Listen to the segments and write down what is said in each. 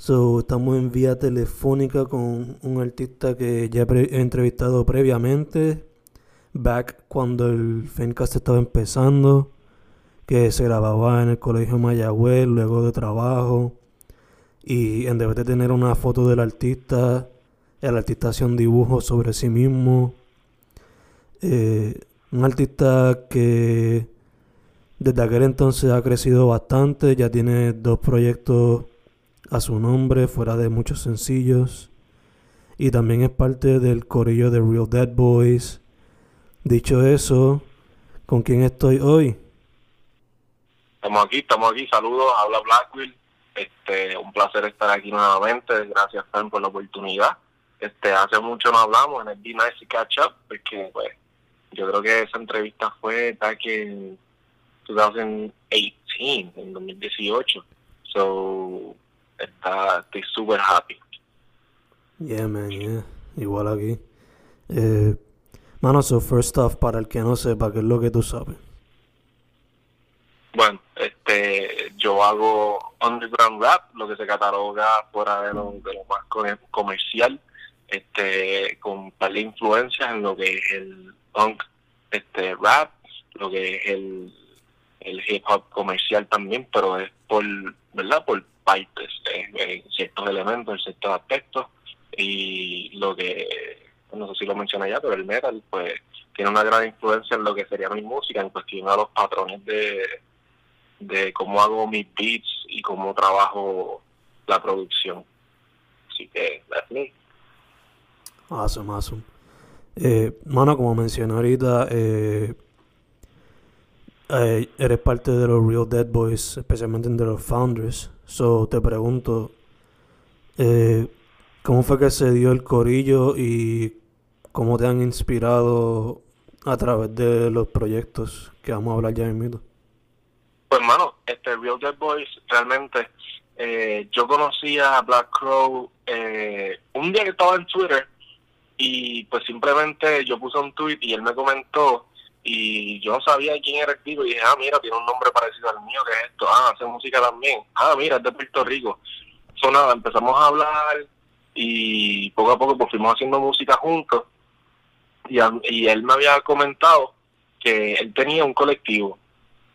So, estamos en vía telefónica con un artista que ya he entrevistado previamente, back cuando el Fencast estaba empezando, que se grababa en el colegio Mayagüez, luego de trabajo. Y en vez de tener una foto del artista, el artista hacía un dibujo sobre sí mismo. Eh, un artista que desde aquel entonces ha crecido bastante, ya tiene dos proyectos a su nombre, fuera de muchos sencillos. Y también es parte del corillo de Real Dead Boys. Dicho eso, ¿con quién estoy hoy? Estamos aquí, estamos aquí. Saludos, habla Blackwell. Este, un placer estar aquí nuevamente. Gracias, Fan, por la oportunidad. Este, hace mucho no hablamos, en el Be Nice Catch Up, porque pues, yo creo que esa entrevista fue en 2018, en 2018. So, está, estoy super happy. Yeah, man, yeah. Igual aquí. Eh, mano, so first off, para el que no sepa, ¿qué es lo que tú sabes? Bueno, este, yo hago underground rap, lo que se cataloga fuera de lo, de lo más comercial, este, con de influencias en lo que es el punk, este, rap, lo que es el, el hip hop comercial también, pero es por, ¿verdad? Por partes, en ciertos elementos, en ciertos aspectos, y lo que, no sé si lo mencioné ya, pero el metal, pues, tiene una gran influencia en lo que sería mi música, en cuestión a los patrones de de cómo hago mis beats y cómo trabajo la producción. Así que, that's me. Awesome, awesome. Eh, mano, como mencioné ahorita, eh, eh, eres parte de los Real Dead Boys, especialmente de los founders. So, te pregunto, eh, ¿cómo fue que se dio el corillo y cómo te han inspirado a través de los proyectos que vamos a hablar ya en mito? Pues, hermano, este Real Dead Boys realmente, eh, yo conocí a Black Crow eh, un día que estaba en Twitter y pues simplemente yo puse un tweet y él me comentó y yo sabía quién era el tipo y dije, ah, mira, tiene un nombre parecido al mío, que es esto? Ah, hace música también. Ah, mira, es de Puerto Rico. So, nada, empezamos a hablar y poco a poco pues fuimos haciendo música juntos y, y él me había comentado que él tenía un colectivo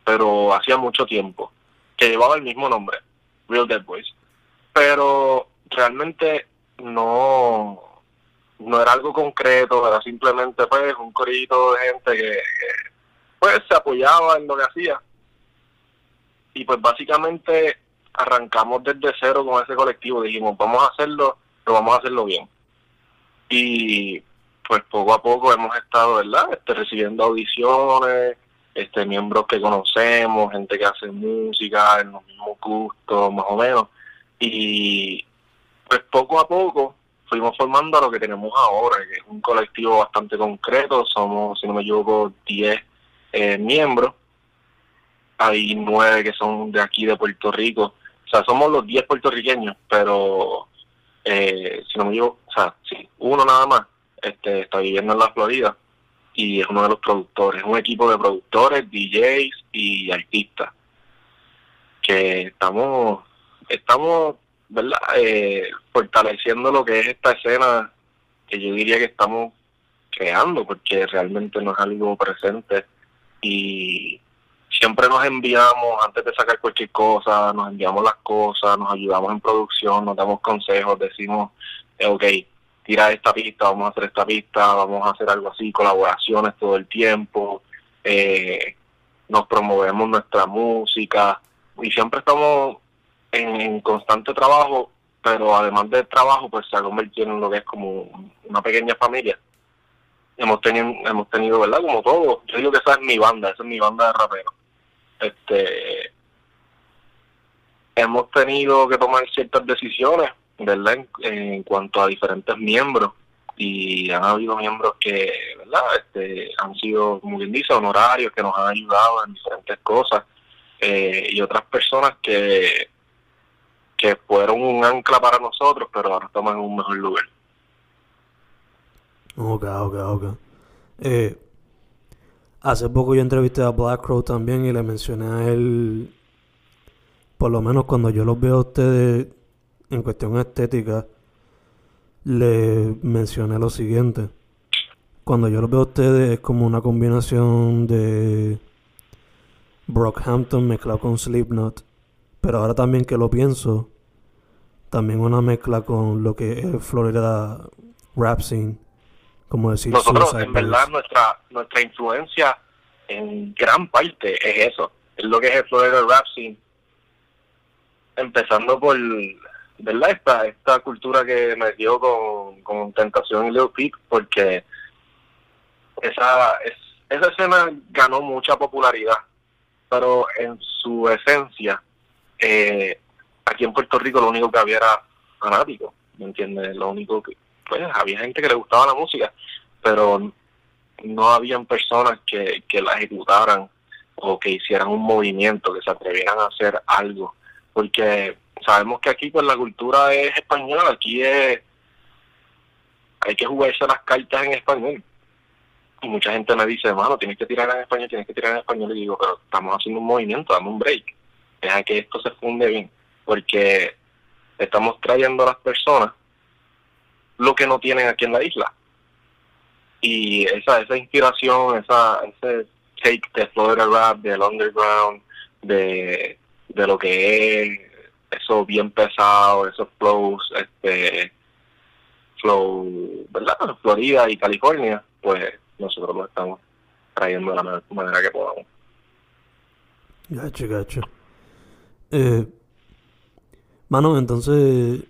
pero hacía mucho tiempo, que llevaba el mismo nombre, Real Dead Boys. Pero realmente no, no era algo concreto, era simplemente pues un corito de gente que, pues se apoyaba en lo que hacía. Y pues básicamente arrancamos desde cero con ese colectivo, dijimos vamos a hacerlo, pero vamos a hacerlo bien. Y pues poco a poco hemos estado, ¿verdad? Este, recibiendo audiciones, este miembros que conocemos, gente que hace música en los mismos gustos, más o menos. Y pues poco a poco fuimos formando lo que tenemos ahora, que es un colectivo bastante concreto, somos, si no me equivoco, 10 eh, miembros. Hay nueve que son de aquí, de Puerto Rico. O sea, somos los 10 puertorriqueños, pero eh, si no me equivoco, o sea, sí, uno nada más este, está viviendo en la Florida y es uno de los productores, un equipo de productores, DJs y artistas que estamos, estamos, ¿verdad? Eh, fortaleciendo lo que es esta escena que yo diría que estamos creando, porque realmente no es algo presente y siempre nos enviamos, antes de sacar cualquier cosa, nos enviamos las cosas, nos ayudamos en producción, nos damos consejos, decimos, eh, ok, tira esta pista, vamos a hacer esta pista, vamos a hacer algo así, colaboraciones todo el tiempo, eh, nos promovemos nuestra música y siempre estamos en, constante trabajo, pero además del trabajo, pues se ha convertido en lo que es como una pequeña familia. Hemos tenido, hemos tenido, ¿verdad? Como todo, yo digo que esa es mi banda, esa es mi banda de rapero este hemos tenido que tomar ciertas decisiones, ¿verdad? En, cuanto a diferentes miembros y han habido miembros que, ¿verdad? Este, han sido, como bien dice, honorarios, que nos han ayudado en diferentes cosas eh, y otras personas que, que fueron un ancla para nosotros, pero ahora estamos en un mejor lugar. Ok, ok, ok. Eh, Hace poco yo entrevisté a Black Crow también y le mencioné a él, por lo menos cuando yo los veo a ustedes en cuestión estética, le mencioné lo siguiente. Cuando yo los veo a ustedes es como una combinación de Brockhampton mezclado con Slipknot. Pero ahora también que lo pienso, también una mezcla con lo que es Florida rap scene como decir nosotros en verdad nuestra nuestra influencia en gran parte es eso es lo que es el Florida rap scene. Empezando por verdad esta esta cultura que me dio con, con Tentación y Leo Peak porque esa es, esa escena ganó mucha popularidad pero en su esencia eh, aquí en Puerto Rico lo único que había era fanático ¿me entiendes? lo único que pues había gente que le gustaba la música, pero no habían personas que, que la ejecutaran o que hicieran un movimiento, que se atrevieran a hacer algo, porque sabemos que aquí pues la cultura es española, aquí es hay que jugarse las cartas en español. Y mucha gente me dice, hermano, tienes que tirar en español, tienes que tirar en español. Y digo, pero estamos haciendo un movimiento, dame un break. Deja que esto se funde bien. Porque estamos trayendo a las personas lo que no tienen aquí en la isla. Y esa, esa inspiración, esa, ese take de Florida Rap, del underground, de, de lo que es eso bien pesado, esos flows, este flow, ¿verdad? Florida y California, pues nosotros lo estamos trayendo de la manera que podamos. Gacho, gacho. Eh, mano, entonces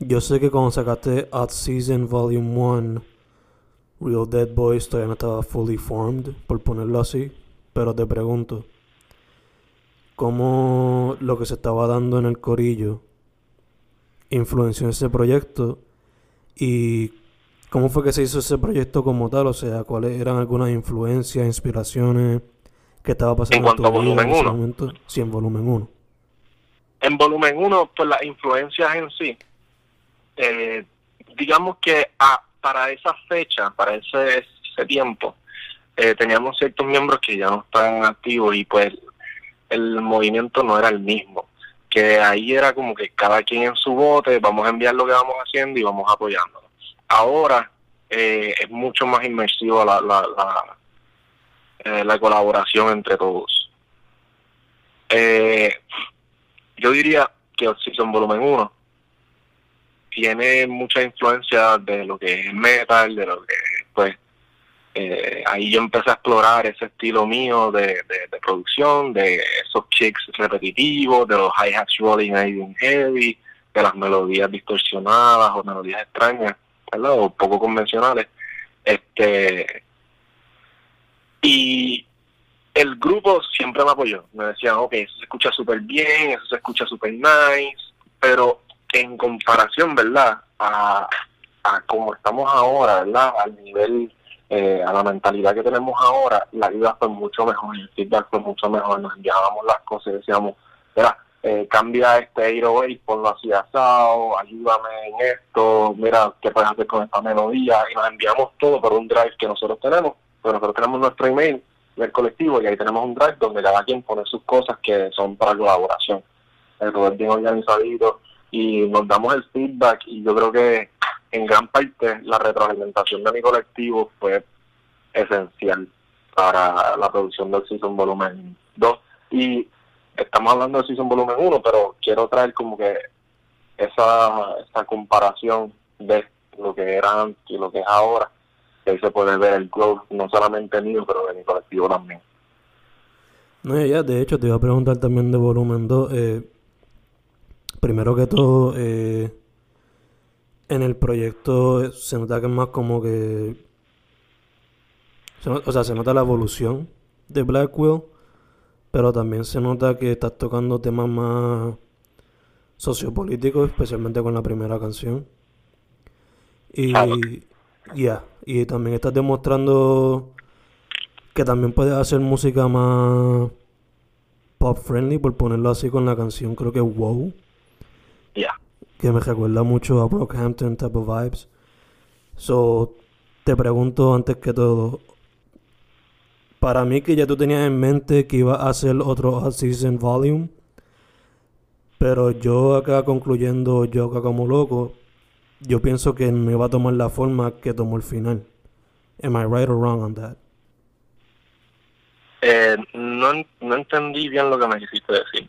yo sé que cuando sacaste Odd Season Volume 1, Real Dead Boys todavía no estaba fully formed, por ponerlo así. Pero te pregunto, ¿cómo lo que se estaba dando en el corillo influenció ese proyecto? ¿Y cómo fue que se hizo ese proyecto como tal? O sea, ¿cuáles eran algunas influencias, inspiraciones que estaba pasando en, cuanto a volumen en ese momento? Sí, en volumen 1. En volumen 1, pues las influencias en sí eh, digamos que para esa fecha, para ese, ese tiempo, eh, teníamos ciertos miembros que ya no estaban activos y pues el movimiento no era el mismo. Que ahí era como que cada quien en su bote, vamos a enviar lo que vamos haciendo y vamos apoyándonos. Ahora eh, es mucho más inmersivo la, la, la, eh, la colaboración entre todos. Yo diría que Oxygen Volumen 1 tiene mucha influencia de lo que es metal, de lo que pues eh, ahí yo empecé a explorar ese estilo mío de, de, producción, de esos kicks repetitivos, de los hi-hats rolling ahí bien heavy, de las melodías distorsionadas o melodías extrañas, ¿verdad? O poco convencionales. Este y el grupo siempre me apoyó, me decían, ok, eso se escucha súper bien, eso se escucha súper nice, pero en comparación, ¿verdad? A, a como estamos ahora, ¿verdad? Al nivel, eh, a la mentalidad que tenemos ahora, la vida fue mucho mejor, el feedback fue mucho mejor, nos enviábamos las cosas y decíamos, ¿verdad? eh, cambia este 808, ponlo así asado, ayúdame en esto, mira qué puedes hacer con esta melodía, y nos enviamos todo por un drive que nosotros tenemos, pero nosotros tenemos nuestro email del colectivo y ahí tenemos un drive donde cada quien pone sus cosas que son para colaboración. Todo es bien organizadito y nos damos el feedback y yo creo que en gran parte la retroalimentación de mi colectivo fue esencial para la producción del Season Volumen 2 y estamos hablando del Season Volumen 1 pero quiero traer como que esa, esa comparación de lo que era antes y lo que es ahora que ahí se puede ver el growth no solamente mío pero de mi colectivo también no, ya, de hecho te iba a preguntar también de volumen 2 eh, primero que todo, eh, en el proyecto se nota que es más como que. o sea, se nota la evolución de Blackwell, pero también se nota que estás tocando temas más sociopolíticos, especialmente con la primera canción. Y. Ya, y también estás demostrando que también puedes hacer música más pop friendly, por ponerlo así, con la canción, creo que Wow. Que me recuerda mucho a Brockhampton type of vibes. So, te pregunto antes que todo, para mí que ya tú tenías en mente que iba a hacer otro All Season Volume, pero yo acá concluyendo, yo acá como loco, yo pienso que no iba a tomar la forma que tomó el final. Am I right or wrong on that? Eh, no, no entendí bien lo que me quisiste decir.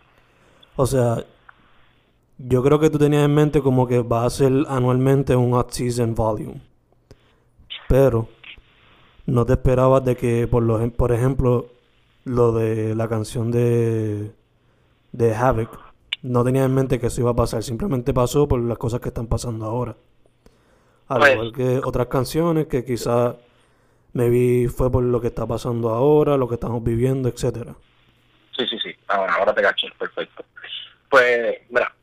O sea, yo creo que tú tenías en mente como que va a ser anualmente un Hot Season Volume. Pero no te esperabas de que, por, lo, por ejemplo, lo de la canción de, de Havoc, no tenías en mente que eso iba a pasar. Simplemente pasó por las cosas que están pasando ahora. Al pues igual que otras canciones que quizás me vi fue por lo que está pasando ahora, lo que estamos viviendo, etcétera. Sí, sí, sí. Ahora, ahora te caché, perfecto. Pues, mira,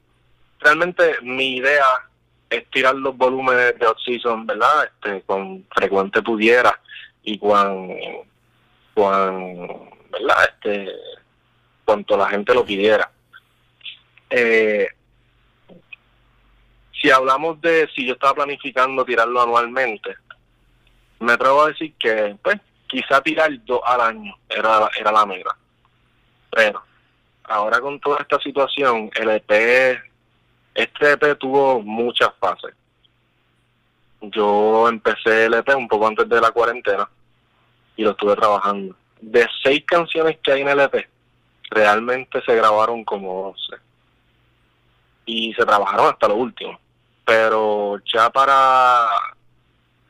realmente mi idea es tirar los volúmenes de off-season, ¿verdad? Este, con frecuente pudiera y cuan, cuan, ¿verdad? Este, cuanto la gente lo pidiera. Eh, si hablamos de si yo estaba planificando tirarlo anualmente, me atrevo a decir que, pues, quizá tirar dos al año era, era la meta. Pero ahora con toda esta situación, el EP este EP tuvo muchas fases. Yo empecé el EP un poco antes de la cuarentena y lo estuve trabajando. De seis canciones que hay en el EP, realmente se grabaron como 12. Y se trabajaron hasta lo último. Pero ya para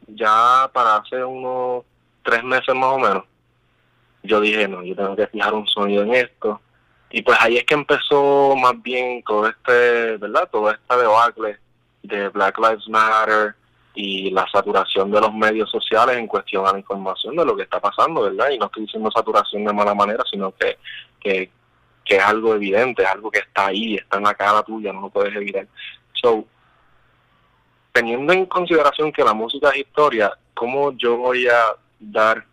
ya para hace unos tres meses más o menos, yo dije, no, yo tengo que fijar un sonido en esto y pues ahí es que empezó más bien todo este, ¿verdad? Todo este debacle de Black Lives Matter y la saturación de los medios sociales en cuestión a la información de lo que está pasando, ¿verdad? Y no estoy diciendo saturación de mala manera, sino que, que, que es algo evidente, es algo que está ahí, está en la cara tuya, no lo puedes evitar. So, teniendo en consideración que la música es historia, ¿cómo yo voy a dar,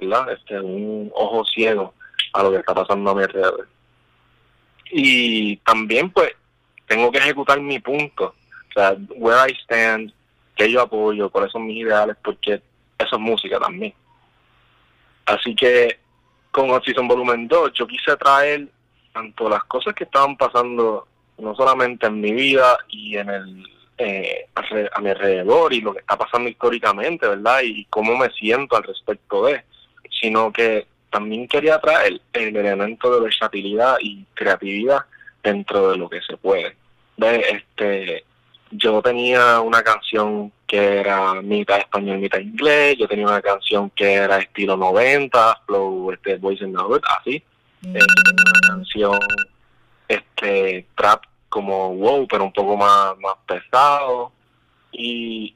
¿verdad? Este, un ojo ciego a lo que está pasando a mi alrededor? y también pues tengo que ejecutar mi punto, o sea, where I stand, que yo apoyo, cuáles son mis ideales, porque eso es música también. Así que con Oxygen Volumen 2 yo quise traer tanto las cosas que estaban pasando, no solamente en mi vida y en el eh, a mi alrededor y lo que está pasando históricamente, ¿verdad? Y cómo me siento al respecto de, sino que también quería traer el elemento de versatilidad y creatividad dentro de lo que se puede. Este, yo tenía una canción que era mitad español, mitad inglés, yo tenía una canción que era estilo 90, flow, este, voice and así. Eh, una canción, este, trap como wow, pero un poco más, más pesado. Y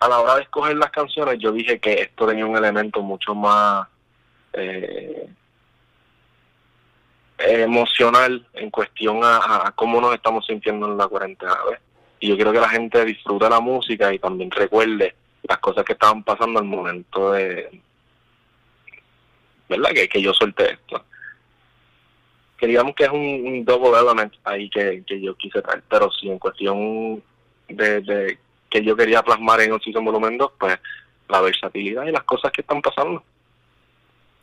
a la hora de escoger las canciones, yo dije que esto tenía un elemento mucho más eh, emocional en cuestión a, cómo nos estamos sintiendo en la cuarentena. Y yo quiero que la gente disfrute la música y también recuerde las cosas que estaban pasando al momento de, ¿verdad? Que, que yo solté esto. Que digamos que es un, un double element ahí que, que yo quise traer, pero sí en cuestión de, que yo quería plasmar en sitio volumen 2, pues la versatilidad y las cosas que están pasando.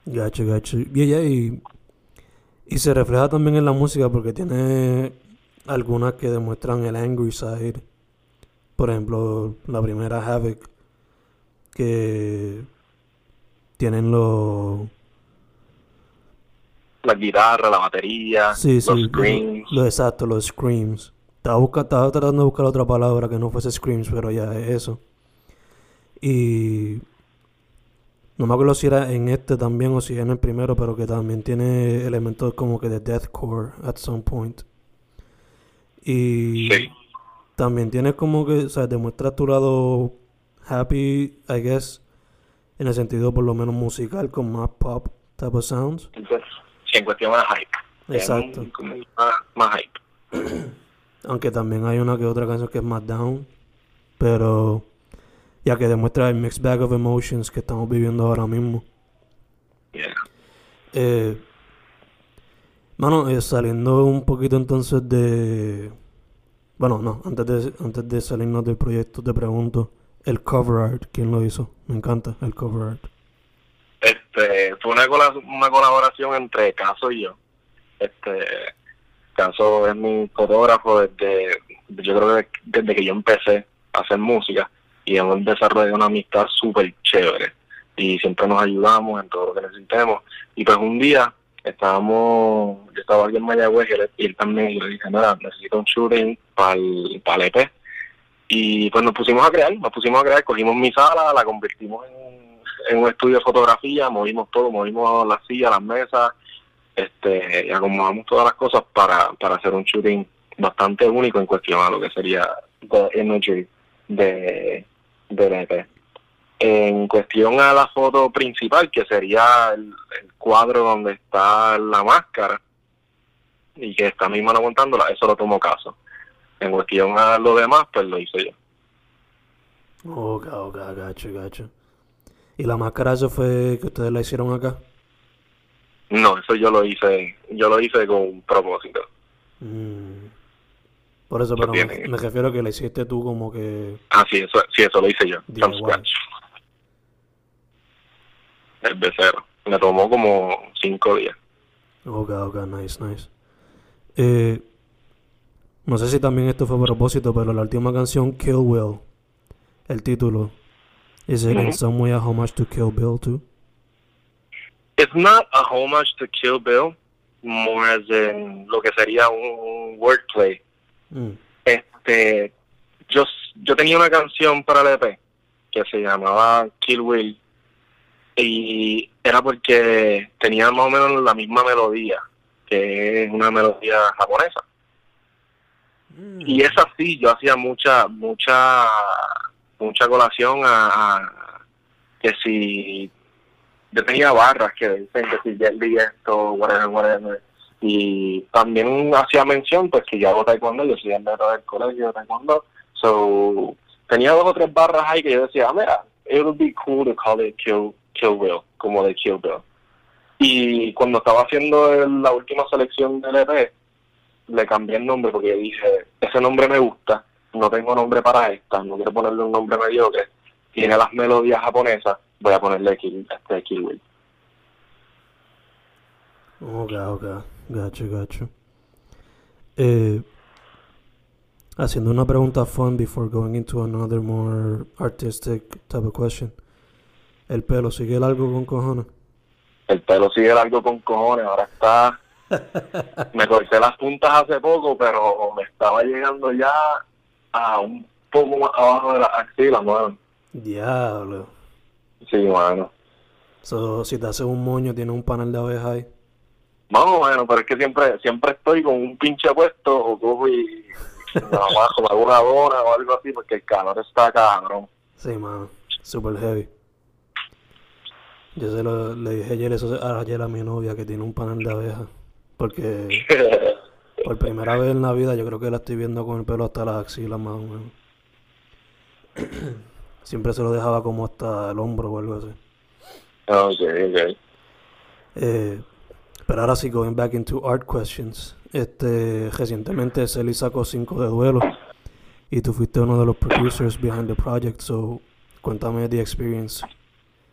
Gacho, gacho. Y, ella- y, y se refleja también en la música porque tiene algunas que demuestran el angry side. Por ejemplo, la primera Havoc, que tienen los... La guitarra, la batería, Sí, los lo- screams. lo exacto, los screams. Estaba, busca- estaba tratando de buscar otra palabra que no fuese screams, pero ya es eso. Y no me acuerdo si era en este también o si en el primero, pero que también tiene elementos como que de deathcore at some point. Y Sí. también tiene como que, o sea, demuestra tu lado happy, I guess, en el sentido por lo menos musical, con más pop type of sounds. Sí, en cuestión más hype. Exacto. Es como Más, más hype. Aunque también hay una que otra canción que es más down. Pero ya que demuestra el mixed bag of emotions que estamos viviendo ahora mismo. Yeah. Eh, mano, eh, saliendo un poquito entonces de... Bueno, no, antes de, antes de salirnos del proyecto te pregunto, el cover art, ¿quién lo hizo? Me encanta el cover art. Este, fue una, una colaboración entre Caso y yo. Este, Caso es mi fotógrafo desde, yo creo que desde que yo empecé a hacer música y hemos desarrollado una amistad súper chévere y siempre nos ayudamos en todo lo que necesitemos. Y pues un día estábamos, yo estaba aquí en Mayagüez y él, y él también, y le dije, nada, necesito un shooting para el, EP. Y pues nos pusimos a crear, nos pusimos a crear, cogimos mi sala, la convertimos en, en un estudio de fotografía, movimos todo, movimos las sillas, las mesas, este, y acomodamos todas las cosas para, para hacer un shooting bastante único en cuestión a lo que sería the imagery de, del EP. En cuestión a la foto principal, que sería el, cuadro donde está la máscara y que está mi mano montándola, eso lo tomo caso. En cuestión a lo demás, pues lo hice yo. Ok, gacho, gacho. ¿Y la máscara eso fue que ustedes la hicieron acá? No, eso yo lo hice, yo lo hice con propósito. Mm. Por eso, pero me, refiero a que la hiciste tú como que... Ah, sí, eso, sí, eso lo hice yo, from scratch. El de cero. Me tomó como cinco días. Ok, ok, nice, nice. Eh, no sé si también esto fue a propósito, pero la última canción, Kill Will, el título, ¿is it in Ujú. some way a homage to Kill Bill too? It's not a homage to Kill Bill, more as in lo que sería un wordplay. Mm. Este, yo, yo tenía una canción para el EP que se llamaba Kill Will y era porque tenía más o menos la misma melodía, que es una melodía japonesa. Y es así, yo hacía mucha, mucha, mucha colación a, que si yo tenía barras que dicen que si Jet Li esto, whatever, whatever. Y también hacía mención, pues que yo hago taekwondo, yo soy neto del colegio de taekwondo. So, tenía dos o tres barras ahí que yo decía, "Ah, mira, it would be cool to call it Kill, Kill Bill, como de Kill Bill. Y cuando estaba haciendo el- la última selección del EP, le cambié el nombre porque dije, ese nombre me gusta, no tengo nombre para esta, no quiero ponerle un nombre mediocre, tiene las melodías japonesas, voy a ponerle Kill, este Kill Will. Ok, ok, gacho, gacho. Eh, haciendo una pregunta fun before going into another more artistic type of question. ¿El pelo sigue largo con cojones? El pelo sigue largo con cojones, ahora está... Me corté las puntas hace poco, pero me estaba llegando ya a un poco más abajo de las axilas, mano. Diablo. Sí, mano. So, si te haces un moño, tiene un panel de abeja ahí. Más o menos, pero es que siempre siempre estoy con un pinche puesto o cojo y abajo, me hago una dona o algo así, porque el calor está cabrón. Sí, mano. Super heavy. Yo se lo, le dije ayer eso ayer a mi novia que tiene un panel de abeja. Porque por primera vez en la vida yo creo que la estoy viendo con el pelo hasta las axilas más o menos. Siempre se lo dejaba como hasta el hombro o algo así. ok, ok. Eh, Pero ahora sí, going back into art questions. Este, recientemente Celi sacó 5 de duelo y tú fuiste uno de los producers behind the project, so cuéntame the experience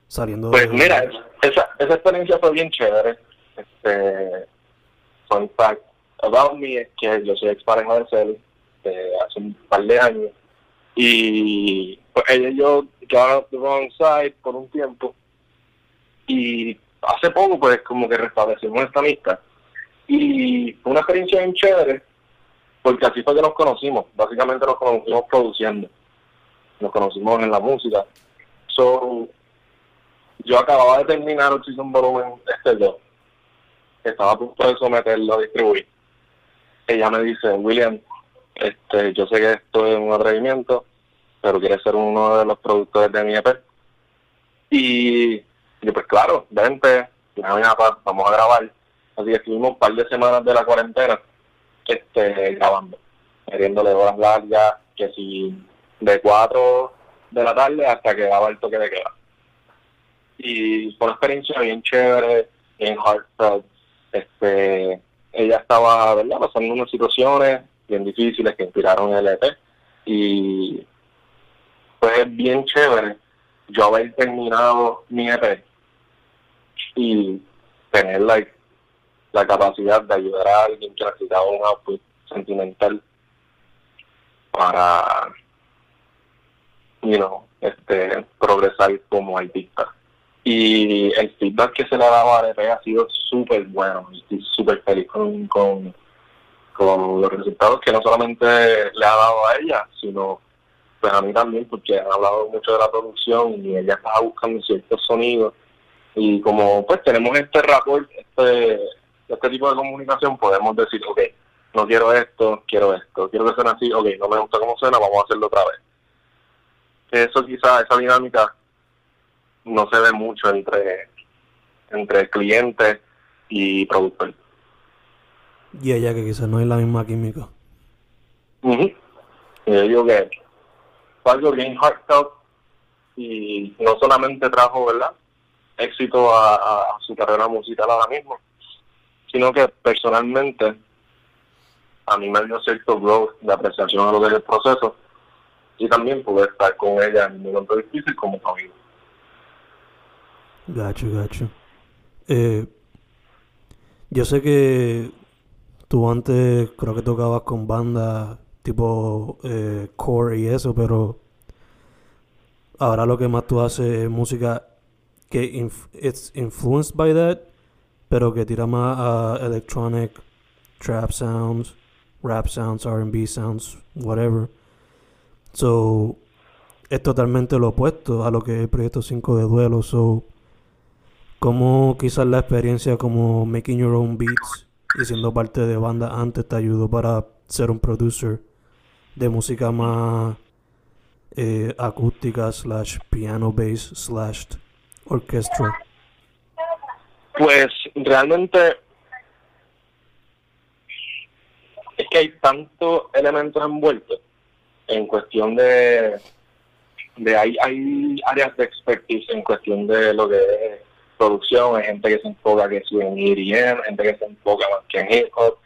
saliendo pues mira, esa, esa experiencia fue bien chévere. Este, fun fact about me es que yo soy ex pareja de Celi hace un par de años. Y pues ella y yo got the wrong side por un tiempo. Y hace poco pues como que restablecimos esta amistad. Y fue una experiencia bien chévere porque así fue que nos conocimos. Básicamente nos conocimos produciendo. Nos conocimos en la música. So yo acababa de terminar el season volumen este 2 estaba a punto de someterlo a distribuir ella me dice William este yo sé que esto es un atrevimiento pero quieres ser uno de los productores de mi EP y y pues claro, vente, vamos a grabar. Así que estuvimos un par de semanas de la cuarentena este, grabando, metiéndole horas largas, que si de 4 de la tarde hasta que daba el toque de queda. Y fue una experiencia bien chévere, bien heartfelt. Este, ella estaba, ¿verdad?, pasando unas situaciones bien difíciles que inspiraron el EP. Y fue bien chévere yo haber terminado mi EP y tener like, la capacidad de ayudar a alguien que necesitaba un output sentimental para you know, este, progresar como artista. Y el feedback que se le ha dado a EP ha sido súper bueno. Estoy súper feliz con, con, con los resultados que no solamente le ha dado a ella, sino pues a mí también, porque han hablado mucho de la producción y ella estaba buscando ciertos sonidos y como pues tenemos este rapport, este, este tipo de comunicación, podemos decir, ok, no quiero esto, quiero esto, quiero que suene así, ok, no me gusta cómo suena, vamos a hacerlo otra vez. Eso quizás, esa dinámica no se ve mucho entre, entre cliente y productor. Y ella que quizás no es la misma química. Y yo digo que fue algo bien heartfelt y no solamente trajo, ¿verdad? éxito a, su carrera musical ahora mismo, sino que personalmente a mí me dio cierto growth de apreciación a lo que es el proceso y también pude estar con ella en un momento difícil como amigo. Gacho, gacho. Eh, yo sé que tú antes creo que tocabas con bandas tipo eh, core y eso, pero ahora lo que más tú haces es música que inf it's influenced by that, pero que tira más a electronic, trap sounds, rap sounds, R&B sounds, whatever. So, es totalmente lo opuesto a lo que es el proyecto 5 de duelo. So, como quizás la experiencia como making your own beats y siendo parte de banda antes te ayudó para ser un producer de música más eh, acústica slash piano bass slash orquestra? Pues realmente es que hay tantos elementos envueltos en cuestión de, de hay, hay áreas de expertise en cuestión de lo que es producción, hay gente que se enfoca que en EDM, gente que se enfoca más que en hip hop,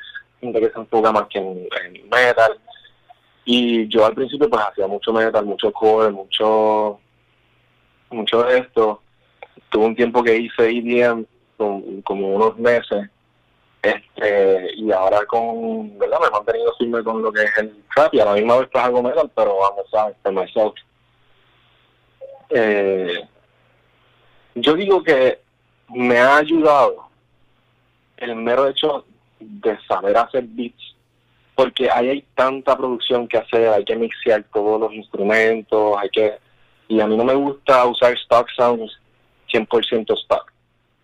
gente que se enfoca más que en, metal. Y yo al principio pues hacía mucho metal, mucho core, mucho mucho de esto. Tuve un tiempo que hice EDM con, como unos meses este y ahora con verdad me he mantenido firme con lo que es el trap y a la misma vez pues hago metal pero vamos a ver myself. Eh, yo digo que me ha ayudado el mero hecho de saber hacer beats porque ahí hay tanta producción que hacer hay que mixear todos los instrumentos hay que y a mí no me gusta usar stock sounds 100% stock.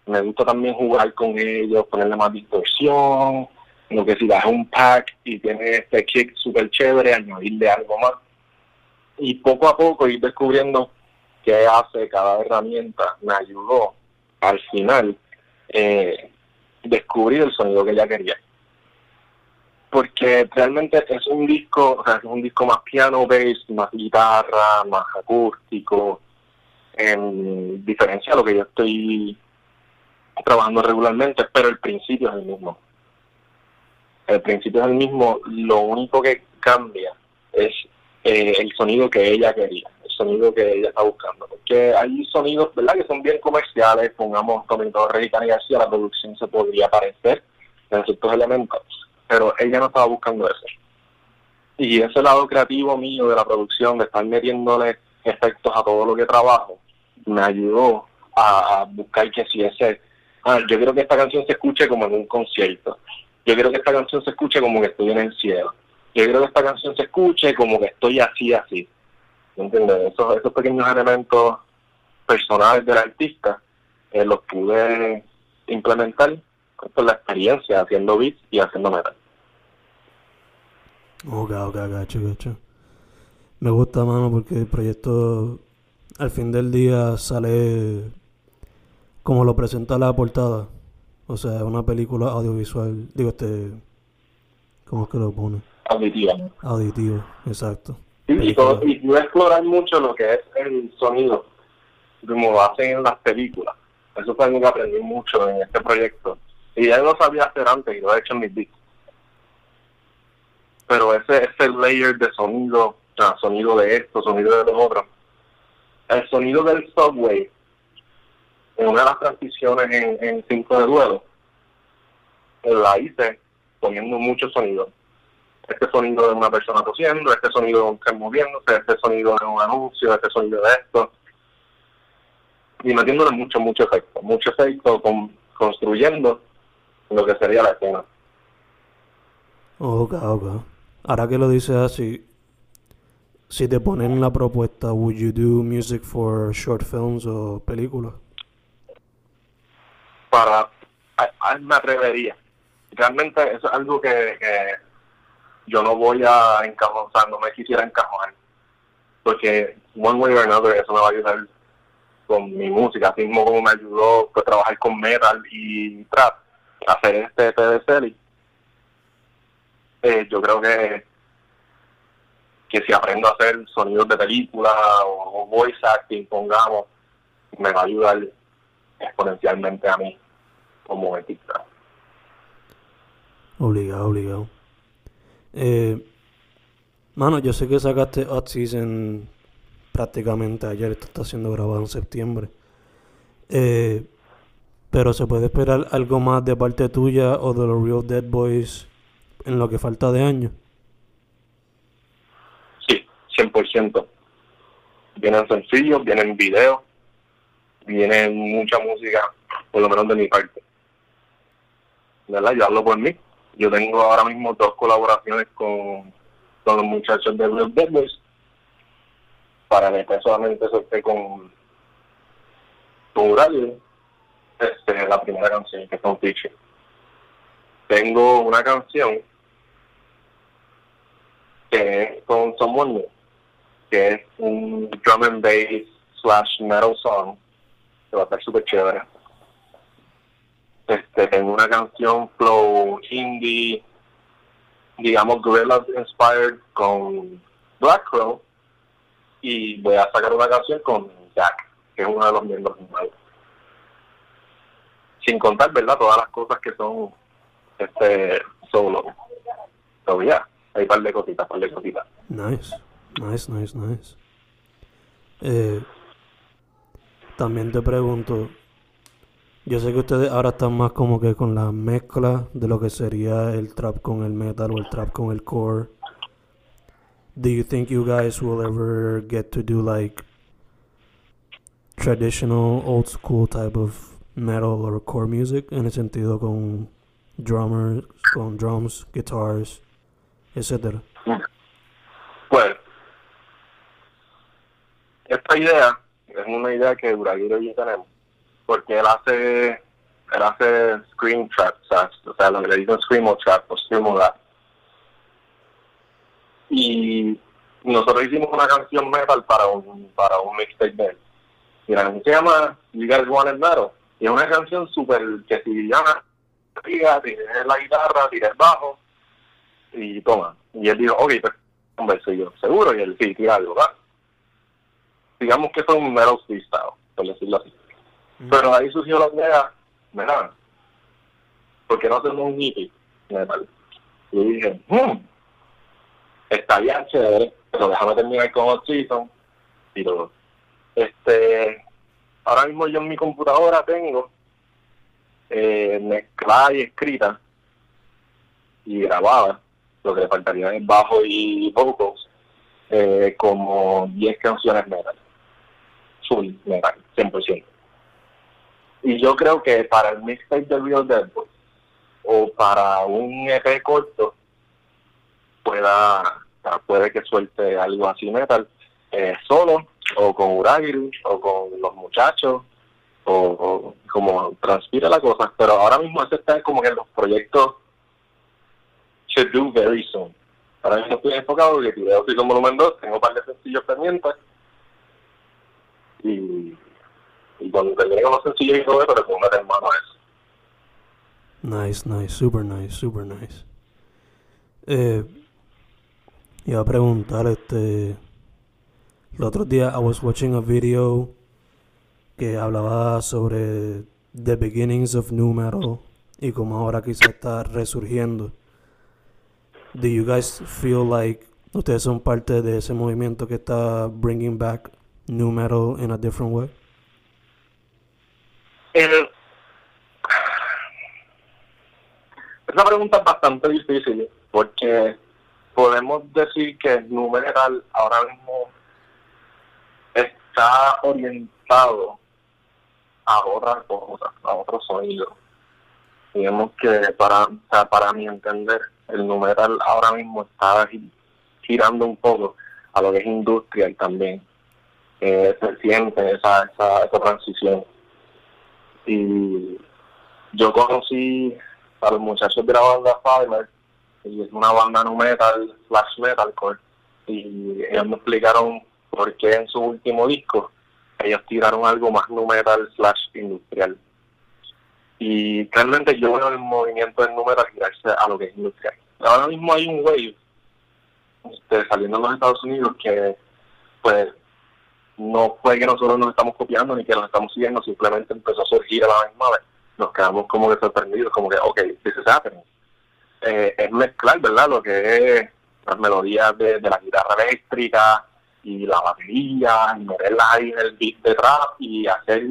Me gusta también jugar con ellos, ponerle más distorsión, lo que si das un pack y tiene este kick súper chévere, añadirle algo más. Y poco a poco ir descubriendo qué hace cada herramienta me ayudó al final eh, descubrir el sonido que ella quería. Porque realmente es un disco, o sea, es un disco más piano based, más guitarra, más acústico, en diferencia a lo que yo estoy trabajando regularmente, pero el principio es el mismo. El principio es el mismo, lo único que cambia es eh, el sonido que ella quería, sonido que ella está buscando. Porque hay sonidos, ¿verdad?, que son bien comerciales, pongamos en Torre y García, la producción se podría parecer en ciertos elementos, pero ella no estaba buscando eso. Y ese lado creativo mío de la producción, de estar metiéndole efectos a todo lo que trabajo, me ayudó a, buscar que si ese, ah, yo quiero que esta canción se escuche como en un concierto, yo quiero que esta canción se escuche como que estoy en el cielo, yo quiero que esta canción se escuche como que estoy así, así. ¿Entiendes? Esos, esos pequeños elementos personales del artista eh, los pude implementar con la experiencia haciendo beats y haciendo metal. Ok, ok, gacho, gacho. Me gusta, mano, porque el proyecto al fin del día sale como lo presenta la portada. O sea, una película audiovisual. Digo, este. ¿Cómo es que lo pone? Auditiva. Auditivo, exacto. Y, todo, y a explorar mucho lo que es el sonido, como lo hacen en las películas. Eso fue algo que aprendí mucho en este proyecto. Y ya lo sabía hacer antes y lo he hecho en mis beats pero ese, ese layer de sonido, sonido de esto, sonido de lo otro, el sonido del subway, en una de las transiciones en, en Cinco de Duelo, la hice poniendo mucho sonido. Este sonido de una persona tosiendo, este sonido de un tren moviéndose, este sonido de un anuncio, este sonido de esto. Y metiéndole mucho, mucho efecto, mucho efecto con, construyendo lo que sería la escena. Ok, ok. Ahora que lo dices así, si te ponen la propuesta, would you do music for short films o películas? Para, me atrevería. Realmente eso es algo que, yo no voy a encajar, o sea, no me quisiera encajar. Porque one way or another eso me va a ayudar con mi música, así mismo como me ayudó a trabajar con metal y trap, hacer este PDC eh, yo creo que que si aprendo a hacer sonidos de película o, voice acting, pongamos, me va a ayudar exponencialmente a mí como artista. Obligado, obligado. Eh, mano, yo sé que sacaste Hot Season prácticamente ayer, esto está siendo grabado en septiembre. Eh, pero se puede esperar algo más de parte tuya o de los Real Dead Boys en lo que falta de año? Sí, 100%. Vienen sencillos, vienen videos, viene mucha música, por lo menos de mi parte. ¿Verdad? Yo hablo por mí. Yo tengo ahora mismo dos colaboraciones con, los muchachos de Dead Boys para que solamente esté con, con radio. Este, la primera canción que es con Teacher. Tengo una canción que es con Someone que es un drum and bass slash metal song, que va a estar súper chévere. Este, tengo una canción flow indie, digamos Gorilla inspired con Black Crow y voy a sacar una canción con Jack, que es uno de los miembros nuevos. Sin contar, ¿verdad? Todas las cosas que son este solo. Todavía hay par de cositas, par de cositas. Nice, nice, nice, nice. Eh, también te pregunto, yo sé que ustedes ahora están más como que con la mezcla de lo que sería el trap con el metal o el trap con el core. Do you think you guys will ever get to do like traditional old school type of metal or core music en el sentido con drummers, con drums, guitars, etcétera? Pues, esta idea es una idea que Duraguiro y yo tenemos, porque él hace, él hace scream trap, o sea, lo que le dicen screamo trap o screamo rap. Y nosotros hicimos una canción metal para un, para un mixtape de él. Y la canción se llama You Guys Want Metal. Y es una canción súper que si llama, tienes la guitarra, tira el bajo, y toma. Y él dijo, ok, pues, yo, seguro, y él sí, tira algo, ¿verdad? Digamos que fue un mero freestyle, por decirlo así. Pero ahí surgió la idea mira, ¿por qué no hacemos un hippie metal? Y dije, hmm, estaría chévere, pero déjame terminar con Hot Season y todo. Este, ahora mismo yo en mi computadora tengo eh, mezclada y escrita y grabada, lo que le faltaría es bajo y vocals, eh, como 10 canciones metal, full metal, 100%. Y yo creo que para el mixtape de Real Dead o para un EP corto pueda puede que suelte algo así metal eh, solo o con Uragiri o con los muchachos o, como transpira la cosa. Pero ahora mismo ese está como que los proyectos to do very soon. Ahora mismo estoy enfocado porque video estoy con Volumen 2 tengo un par de sencillos pendientes y y cuando termine con los sencillos y todo hermano eso Nice, nice, super nice, super nice. Eh, iba a preguntar, este, el otro día I was watching a video que hablaba sobre the beginnings of new metal y como ahora quizá está resurgiendo. Do you guys feel like ustedes son parte de ese movimiento que está bringing back new metal in a different way? El, esa pregunta es bastante difícil porque podemos decir que el numeral ahora mismo está orientado a otra cosa, a otro sonido. Digamos que para, para mi entender, el numeral ahora mismo está girando un poco a lo que es industrial también. Eh, se siente esa, esa, esa transición. Y yo conocí a los muchachos de la banda Fiverr, y es una banda nu metal, slash metalcore, y ellos me explicaron por qué en su último disco ellos tiraron algo más nu metal slash industrial. Y realmente yo veo el movimiento del nu metal girarse a lo que es industrial. Ahora mismo hay un wave este, saliendo en los Estados Unidos que pues no fue que nosotros nos estamos copiando ni que nos estamos siguiendo, simplemente empezó a surgir a la misma vez nos quedamos como que sorprendidos, como que, ok, this is happening. Eh, es mezclar, ¿verdad? Lo que es las melodías de, la guitarra eléctrica y la batería, y meterlas ahí en el beat de trap y hacer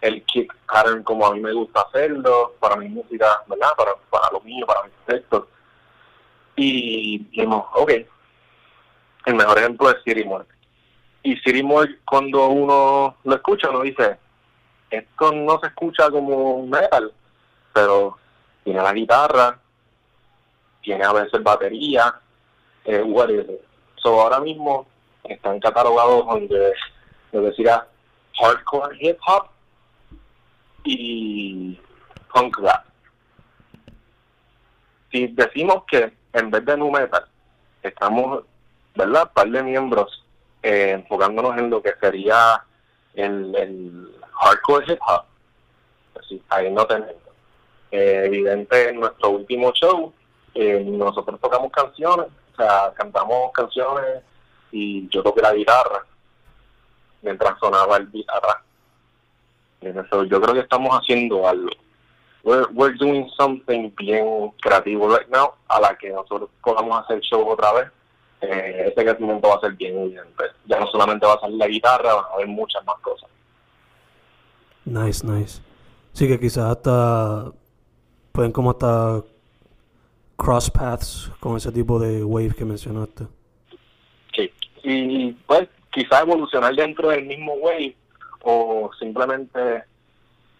el kick pattern como a mí me gusta hacerlo, para mi música, ¿verdad? Para, para lo mío, para mis textos. Y dijimos, ok, el mejor ejemplo es Siri Moore. Y Siri Moore, cuando uno lo escucha, uno dice, esto no se escucha como metal, pero tiene la guitarra, tiene a veces batería, eh, So ahora mismo están catalogados donde lo decía hardcore hip hop y punk rap. Si decimos que en vez de nu metal estamos, ¿verdad? Par de miembros eh, enfocándonos en lo que sería el, el hardcore hip hop. Ahí no tenemos. Eh, evidente, en nuestro último show, eh, nosotros tocamos canciones, o sea, cantamos canciones y yo toqué la guitarra mientras sonaba el beat atrás. yo creo que estamos haciendo algo. We're, we're doing something bien creativo right now, a la que nosotros podamos hacer show otra vez. Eh, ese crecimiento va a ser bien evidente. Ya no solamente va a salir la guitarra, va a haber muchas más cosas. Nice, nice. Sí, que quizás hasta pueden como hasta cross paths con ese tipo de wave que mencionaste. Sí, y pues quizás evolucionar dentro del mismo wave o simplemente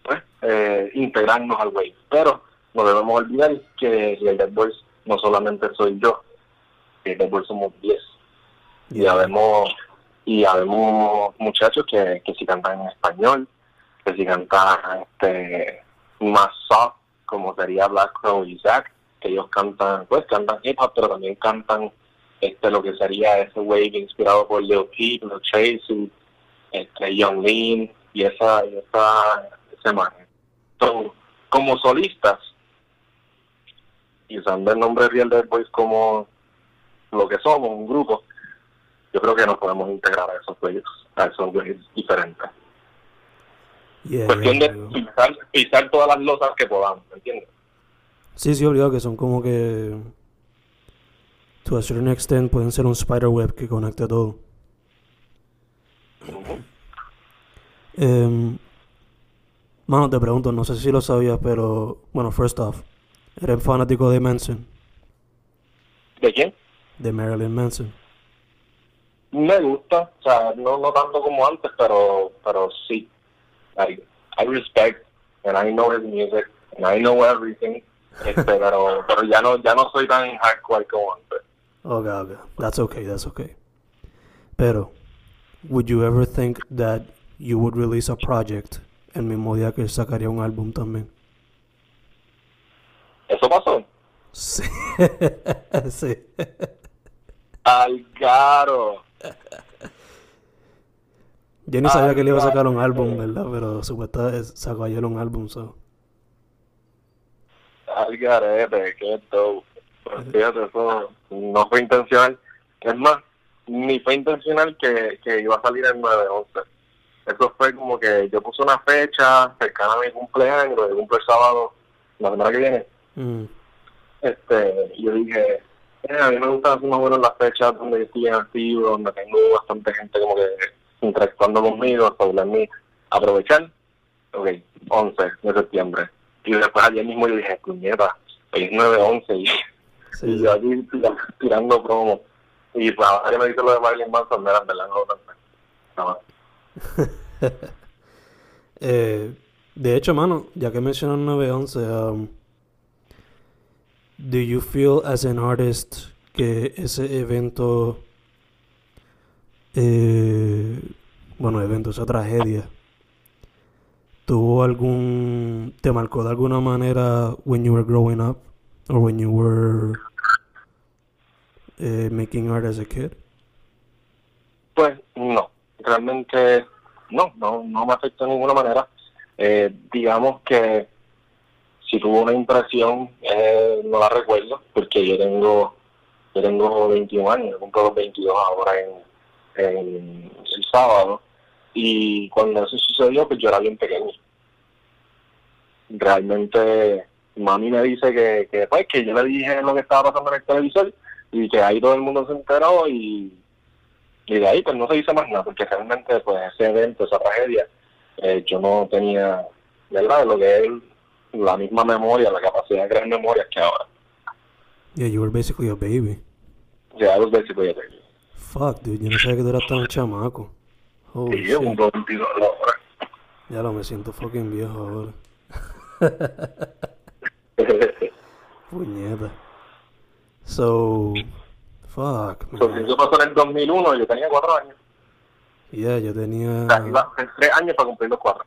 pues eh, integrarnos al wave. Pero no debemos olvidar que el Dead Boys no solamente soy yo, Dead Boys somos 10. Y habemos y habemos muchachos que, que sí cantan en español, que si cantan este, más soft, como sería Black Crow y Zack, que ellos cantan, pues cantan hip hop, pero también cantan este lo que sería ese wave inspirado por Lil Peep, Lil Tracy, este, Young Lean y esa, y esa, ese man. como solistas, y usando el nombre Real Dead Boys como lo que somos, un grupo, yo creo que nos podemos integrar a esos waves, a esos waves diferentes. Yeah, Cuestión yeah, de pisar, pisar todas las losas que podamos, ¿me entiendes? Sí, sí, obligado que son como que. To a certain extent pueden ser un spider web que conecte todo. Em, mano, te pregunto, no sé si lo sabías, pero. Bueno, first off, ¿eres fanático de Manson? ¿De quién? De Marilyn Manson. Me gusta, o sea, no, no tanto como antes, pero, pero sí. Like, I respect and I know his music and I know everything. Este, pero, pero ya no, ya no soy tan hardcore como antes. Okay, okay. That's okay, that's okay. Pero, would you ever think that you would release a project el mismo día que sacaría un álbum también? ¿Eso pasó? Sí. sí. Algaro. Yo ni sabía que le iba a sacar un álbum. ¿verdad? Pero supuestamente sacó ayer un álbum, so. Algarete, qué dope. Pues fíjate, eso no fue intencional. Es más, ni fue intencional que, que iba a salir el 9-11. Eso fue como que yo puse una fecha cercana a mi cumpleaños, cumple el sábado, la semana que viene. Mm. este yo dije eh, a mí me gusta hacer más o menos las fechas donde yo estoy en activo donde tengo bastante gente como que interactuando conmigo sobre mí aprovechar ok 11 de septiembre y después ayer mismo yo dije puñeta es 9-11 y, Sí, y sí. yo aquí tira- tirando promo y pues ahora me dice lo de Marilyn Manson mira, en verdad no lo pensé. Nada más. Eh, de hecho, mano, ya que mencionan 911, um, do you feel as an artist que ese evento, eh, bueno, evento, esa tragedia, tuvo algún, te marcó de alguna manera when you were growing up or when you were eh, making art as a kid? Pues no, realmente no, no, no me afectó de ninguna manera. Eh, digamos que si tuvo una impresión, eh, no la recuerdo, porque yo tengo yo tengo 21 años, cumplo los 22 ahora en, el sábado, y cuando eso sucedió, pues yo era bien pequeño. Realmente, mami me dice que, que, pues, que yo le dije lo que estaba pasando en el televisor, y que ahí todo el mundo se enteró, y y de ahí pues no se dice más nada porque realmente pues ese evento, esa tragedia eh, yo no tenía verdad lo que es la misma memoria, la capacidad de crear memorias que ahora Yeah, you were basically a baby. ya dos veces voy a tener Fuck, dude, yo no sabía que tú eras tan chamaco. Holy y yo cumplo 22 ahora Ya lo me siento fucking viejo ahora. Puñeta. So, fuck, man. eso pasó en el 2001 yo tenía 4 años Yeah, yo tenía. o sea, iba a hacer 3 años para cumplir los 4 Oh,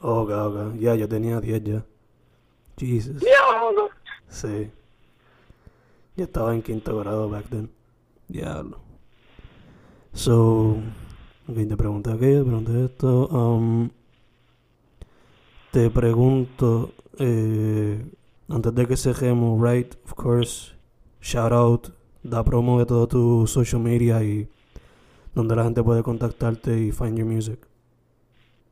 ok, ok. Ya, yo tenía 10 ya. Jesus. Sí. Yo estaba en quinto grado back then. Diablo. So, ok, te pregunté aquello, te pregunté esto. Um, te pregunto, eh, antes de que cerremos, right, of course, shout out, da promo de todo tu social media y donde la gente puede contactarte y find your music.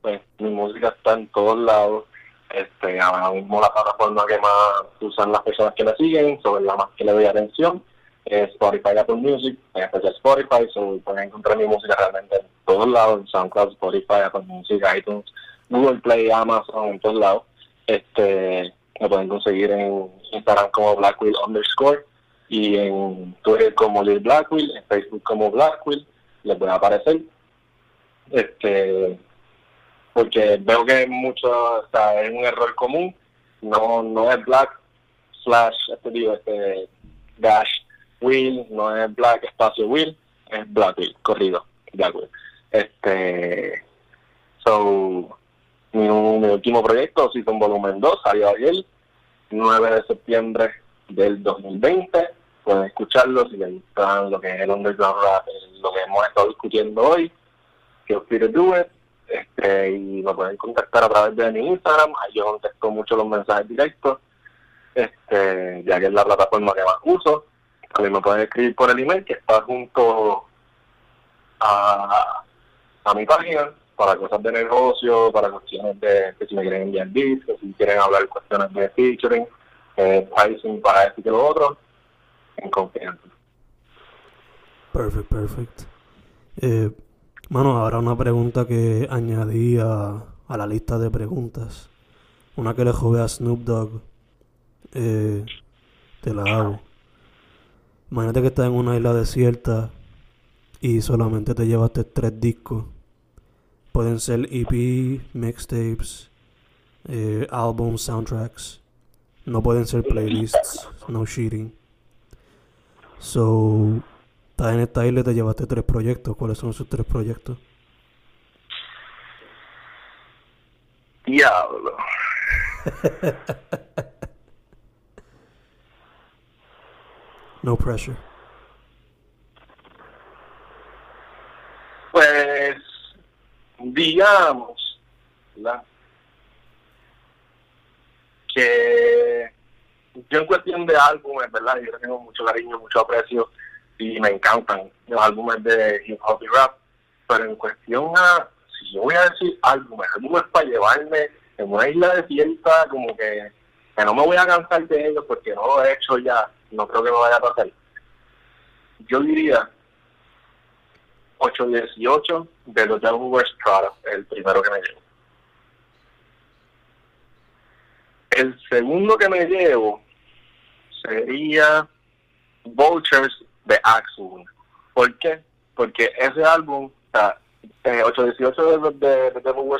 Pues mi música está en todos lados. Este, ahora mismo la plataforma que más usan las personas que me siguen, sobre la más que le doy atención, es Spotify, Apple Music, en especial Spotify, so pueden encontrar mi música realmente en todos lados, en SoundCloud, Spotify, Apple Music, iTunes, Google Play, Amazon, en todos lados. Este, me pueden conseguir en Instagram como Blackwheel underscore y en Twitter como Lil Blackwheel, en Facebook como Blackwheel, les a aparecer. Este, porque veo que mucho, o sea, es un error común, no no es black slash, este digo, este dash wheel, no es black espacio wheel, es black wheel, corrido, black wheel. Este, so, mi, último proyecto, Season Volumen 2, salió ayer, 9 de septiembre del 2020, pueden escucharlo si les gustan lo que es el underground rap, lo que hemos estado discutiendo hoy, feel free to do it este, y me pueden contactar a través de mi Instagram, ahí yo contesto mucho los mensajes directos, este, ya que es la plataforma que más uso. También me pueden escribir por el email que está junto a, a mi página, para cosas de negocio, para cuestiones de que si me quieren enviar discos, si quieren hablar cuestiones de featuring, eh, pricing para esto y lo otro, en confianza. Perfect, perfect. Eh, mano, ahora una pregunta que añadí a, la lista de preguntas. Una que le jugué a Snoop Dogg. Eh, te la hago. Imagínate que estás en una isla desierta y solamente te llevaste tres discos. Pueden ser EP, mixtapes, eh, albums, soundtracks. No pueden ser playlists, no cheating. So, estás en esta isla y te llevaste tres proyectos. ¿Cuáles son esos tres proyectos? Diablo. no pressure. Pues, digamos, ¿verdad? que yo en cuestión de álbumes, ¿verdad? Yo tengo mucho cariño, mucho aprecio y me encantan los álbumes de hip hop y rap, pero en cuestión a, si yo voy a decir álbumes, álbumes para llevarme en una isla desierta, como que, no me voy a cansar de ellos porque no lo he hecho ya, no creo que me vaya a pasar. Yo diría 818 de los Devil Wears Prada, el primero que me llevo. El segundo que me llevo sería Vultures de Axel. ¿Por qué? Porque ese álbum, o sea, eh, 818 de, de, de Devil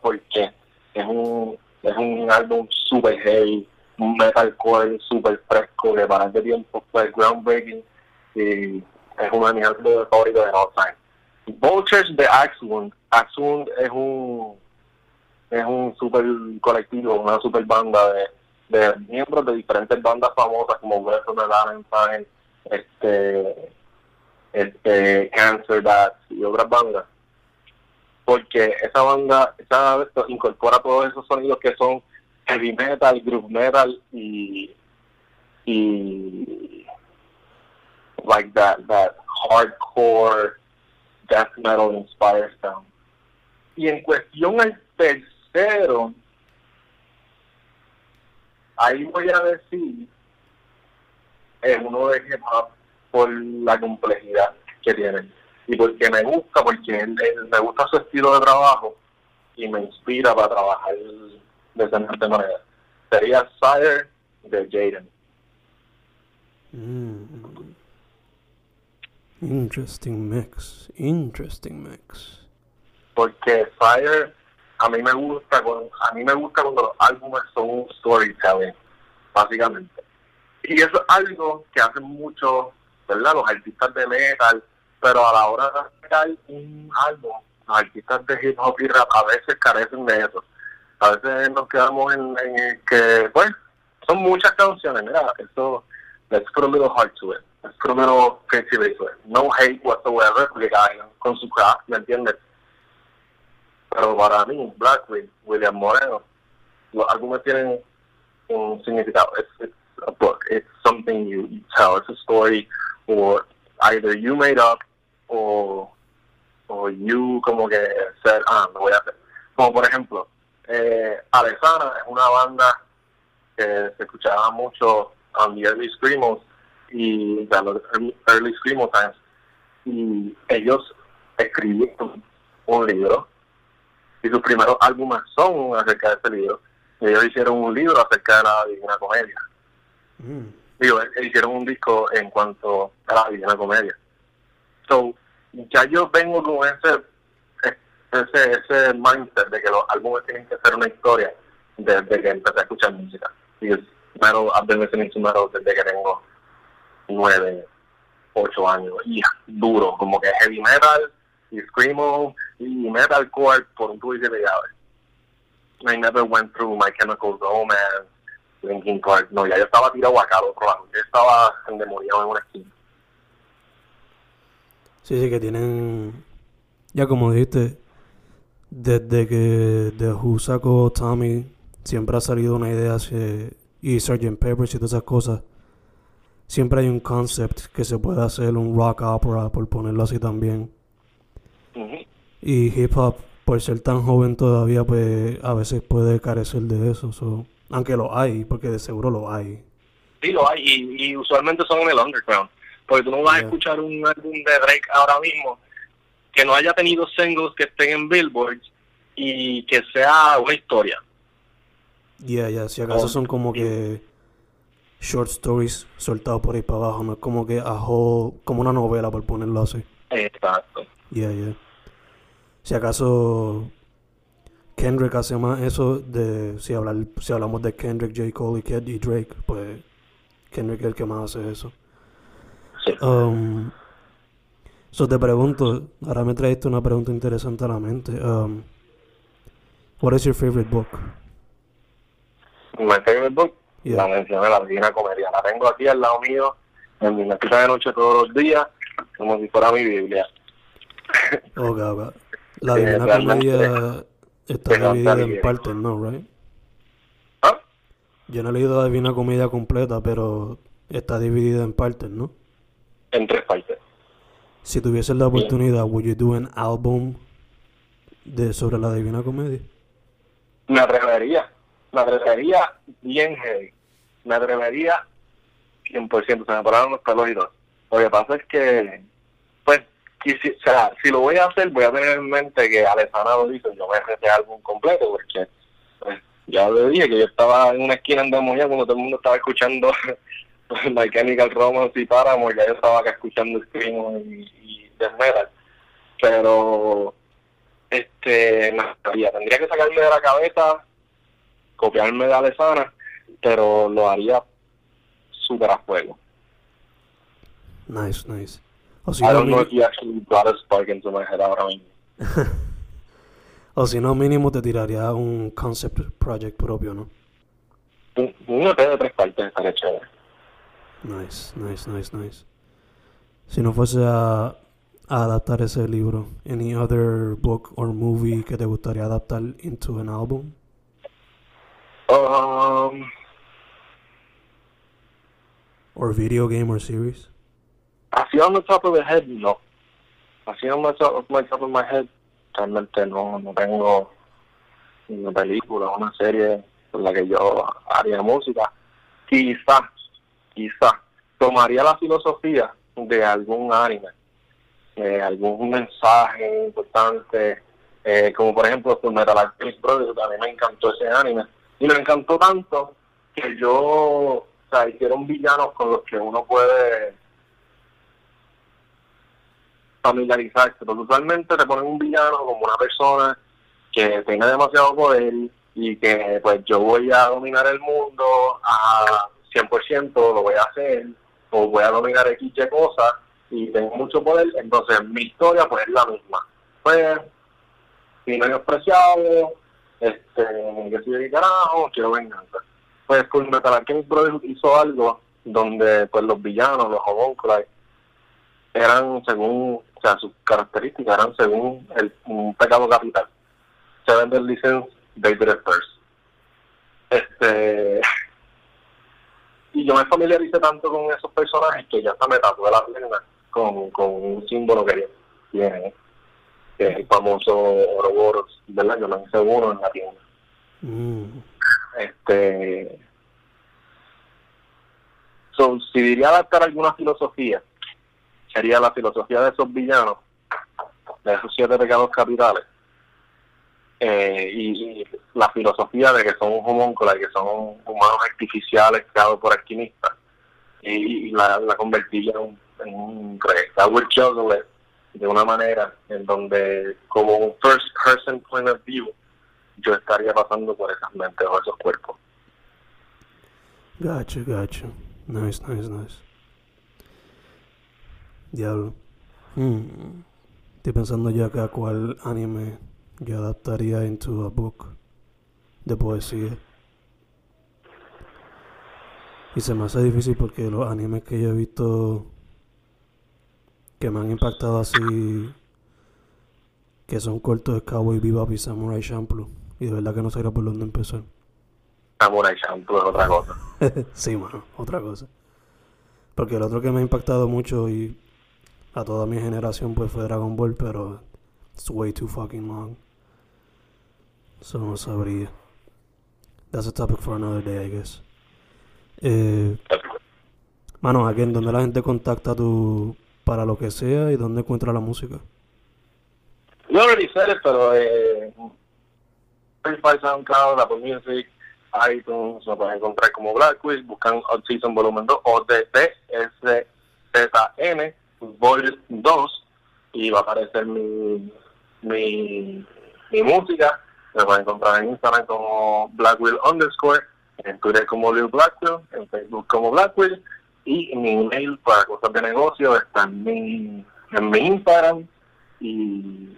porque es un, es un álbum super heavy, un metalcore super fresco, de para de tiempo, fue groundbreaking y es uno de mis álbumes favoritos de all time. Vultures de Axel, Axel es un es un super colectivo, una super banda de, de miembros de diferentes bandas famosas como Western Valentine, este, este, Cancer Bats y otras bandas. Porque esa banda esa, incorpora todos esos sonidos que son heavy metal, groove metal y, y like that, that hardcore death metal inspired sound. Y en cuestión al tercero, ahí voy a decir es uno de hip hop por la complejidad que tiene y porque me gusta, porque él, él, me gusta su estilo de trabajo y me inspira para trabajar de esa manera. Sería Sire de Jaden. Mm. Interesting mix, interesting mix. Porque Fire a mí me gusta cuando, a mí me gusta cuando los álbumes son un storytelling, básicamente. Y eso es algo que hacen mucho, ¿verdad? Los artistas de metal, pero a la hora de sacar un álbum, los artistas de hip hop y rap a veces carecen de eso. A veces nos quedamos en, en que, pues, son muchas canciones, mira, eso, let's put a little heart to it, let's put a little creativity to. No hate whatsoever, porque con su craft, ¿me entiendes? Pero para mí, Blackwood, William Moreno, los álbumes tienen un significado. It's a book. It's something you, tell. It's a story, or either you made up, or, or you como que said, ah, me voy a hacer. Como por ejemplo, eh, Alexana es una banda que se escuchaba mucho on the early screamos y los early, early screamo times y ellos escribieron un libro y sus primeros álbumes son acerca de este libro. Y ellos hicieron un libro acerca de la Comedia. Mm. Digo, eh, hicieron un disco en cuanto a la Divina Comedia. So, ya yo vengo con ese, ese, ese mindset de que los álbumes tienen que ser una historia desde que empecé a escuchar música. Es metal, I've been listening to metal desde que tengo nueve, ocho años. Y duro, como que heavy metal, y screamo y metalcore por un tubo y siete llaves. I never went through My Chemical Romance, Linkin Park. No, ya yo estaba tirado acá al otro lado. Yo estaba endemoniado en una esquina. Sí, sí, que tienen. Ya como dijiste, desde que The Who sacó Tommy, siempre ha salido una idea hacia, y Sgt. Peppers y todas esas cosas. Siempre hay un concept que se puede hacer un rock opera, por ponerlo así también. Y hip hop por ser tan joven todavía, pues a veces puede carecer de eso. so, aunque lo hay, porque de seguro lo hay. Sí, lo hay, y, y usualmente son en el underground. Porque tú no vas a Yeah. escuchar un álbum de Drake ahora mismo que no haya tenido singles que estén en Billboard y que sea una historia. Ya, ya, si acaso Oh, son como que short stories soltados por ahí para abajo, no es como que a whole- como una novela por ponerlo así. Exacto. Yeah, yeah. Si acaso Kendrick hace más eso de si hablar si hablamos de Kendrick, J. Cole y, Kid y Drake, pues Kendrick es el que más hace eso. Sí. Um, so te pregunto, ahora me trajiste una pregunta interesante a la mente. Um, what is your favorite book? My favorite book, Yeah. la mencioné, La Divina Comedia. La tengo aquí al lado mío, en mi mesita de noche todos los días, como si fuera mi Biblia. Ok, ok. La Sí, Divina Comedia está dividida en bien. partes, ¿no? Right? ¿Ah? Yo no he leído la Divina Comedia completa, pero está dividida en partes, ¿no? En tres partes. Si tuvieses la oportunidad, would you do an album de sobre la Divina Comedia? Me atrevería, me atrevería bien heavy. Me atrevería 100%, se me pararon los pelos y todo. Lo que pasa es que, pues, quisi- o sea, si lo voy a hacer, voy a tener en mente que Alessandra lo hizo, yo me ese álbum completo, porque pues, ya le dije que yo estaba en una esquina en Demonia cuando todo el mundo estaba escuchando My Chemical Romance y Paramore, ya yo estaba acá escuchando Screamo y, y Death Metal. Pero este me gustaría. tendría que sacarme de la cabeza copiarme de Alessandra pero lo haría súper a fuego Nice, nice. O si, I no, don't know if you actually brought a spark into my head ahora mismo o si no, mínimo te tiraría un concept project propio, ¿no? un, un EP de tres partes estaría chévere Nice, nice, nice, nice. Si no fuese a, a adaptar ese libro, any other book or movie que te gustaría adaptar into an album? um, Or video game or series? Así on the top of the head no. Así on the top my top of my head realmente no, no tengo una película una serie con la que yo haría música. Quizá quizá tomaría la filosofía de algún anime algún mensaje importante eh, como por ejemplo Full Metal Alchemist Brothers a mí me encantó ese anime y me encantó tanto que yo o sea hicieron villanos con los que uno puede familiarizarse, porque usualmente te ponen un villano como una persona que tenga demasiado poder y que pues yo voy a dominar el mundo a 100%, lo voy a hacer, o voy a dominar X y cosas y tengo mucho poder, entonces mi historia pues es la misma. Pues, si menospreciado, este, que soy de carajo, quiero venganza. Pues con Metal Alchemist Brothers hizo algo donde pues los villanos, los homúnculos, eran según, o sea, sus características eran según el, un pecado capital. Seven Deadly Sins, they did it first. Este, y yo me familiaricé tanto con esos personajes que ya hasta me tatué la pierna con, con un símbolo que ellos tienen, que es el famoso Ouroboros, ¿verdad? Yo hice uno en la tienda. Mm, Este, so, si diría adaptar alguna filosofía, sería la filosofía de esos villanos, de esos siete pecados capitales, eh, y, la filosofía de que son un homúnculo que son humanos artificiales creados por alquimistas, y, y la, la convertiría en un, en un de una manera en donde, como un first person point of view, yo estaría pasando por esas mentes o esos cuerpos. gotcha, gotcha. Nice, nice, nice. Diablo. Hmm. Estoy pensando ya que a cuál anime yo adaptaría into a book de poesía. Y se me hace difícil porque los animes que yo he visto que me han impactado así, que son cortos de Cowboy Bebop y Samurai Champloo. Y de verdad que no sabía por dónde empezar. Samurai Champloo es otra cosa. sí, mano, otra cosa. Porque el otro que me ha impactado mucho y a toda mi generación pues fue Dragon Ball, pero it's way too fucking long. So no sabría. That's a topic for another day, I guess. Eh, mano, aquí en donde la gente contacta tu para lo que sea y dónde encuentra la música. Yo already said pero eh, Spotify, SoundCloud, Apple Music, iTunes, lo pueden encontrar como Blackwell, buscan Odd Season Volumen 2 o DTSZN Vol 2 y va a aparecer mi, mi, mi música. Me pueden encontrar en Instagram como Blackwell underscore, en Twitter como Lil Blackwell, en Facebook como Blackwell y mi email para cosas de negocio está en mi, en mi Instagram y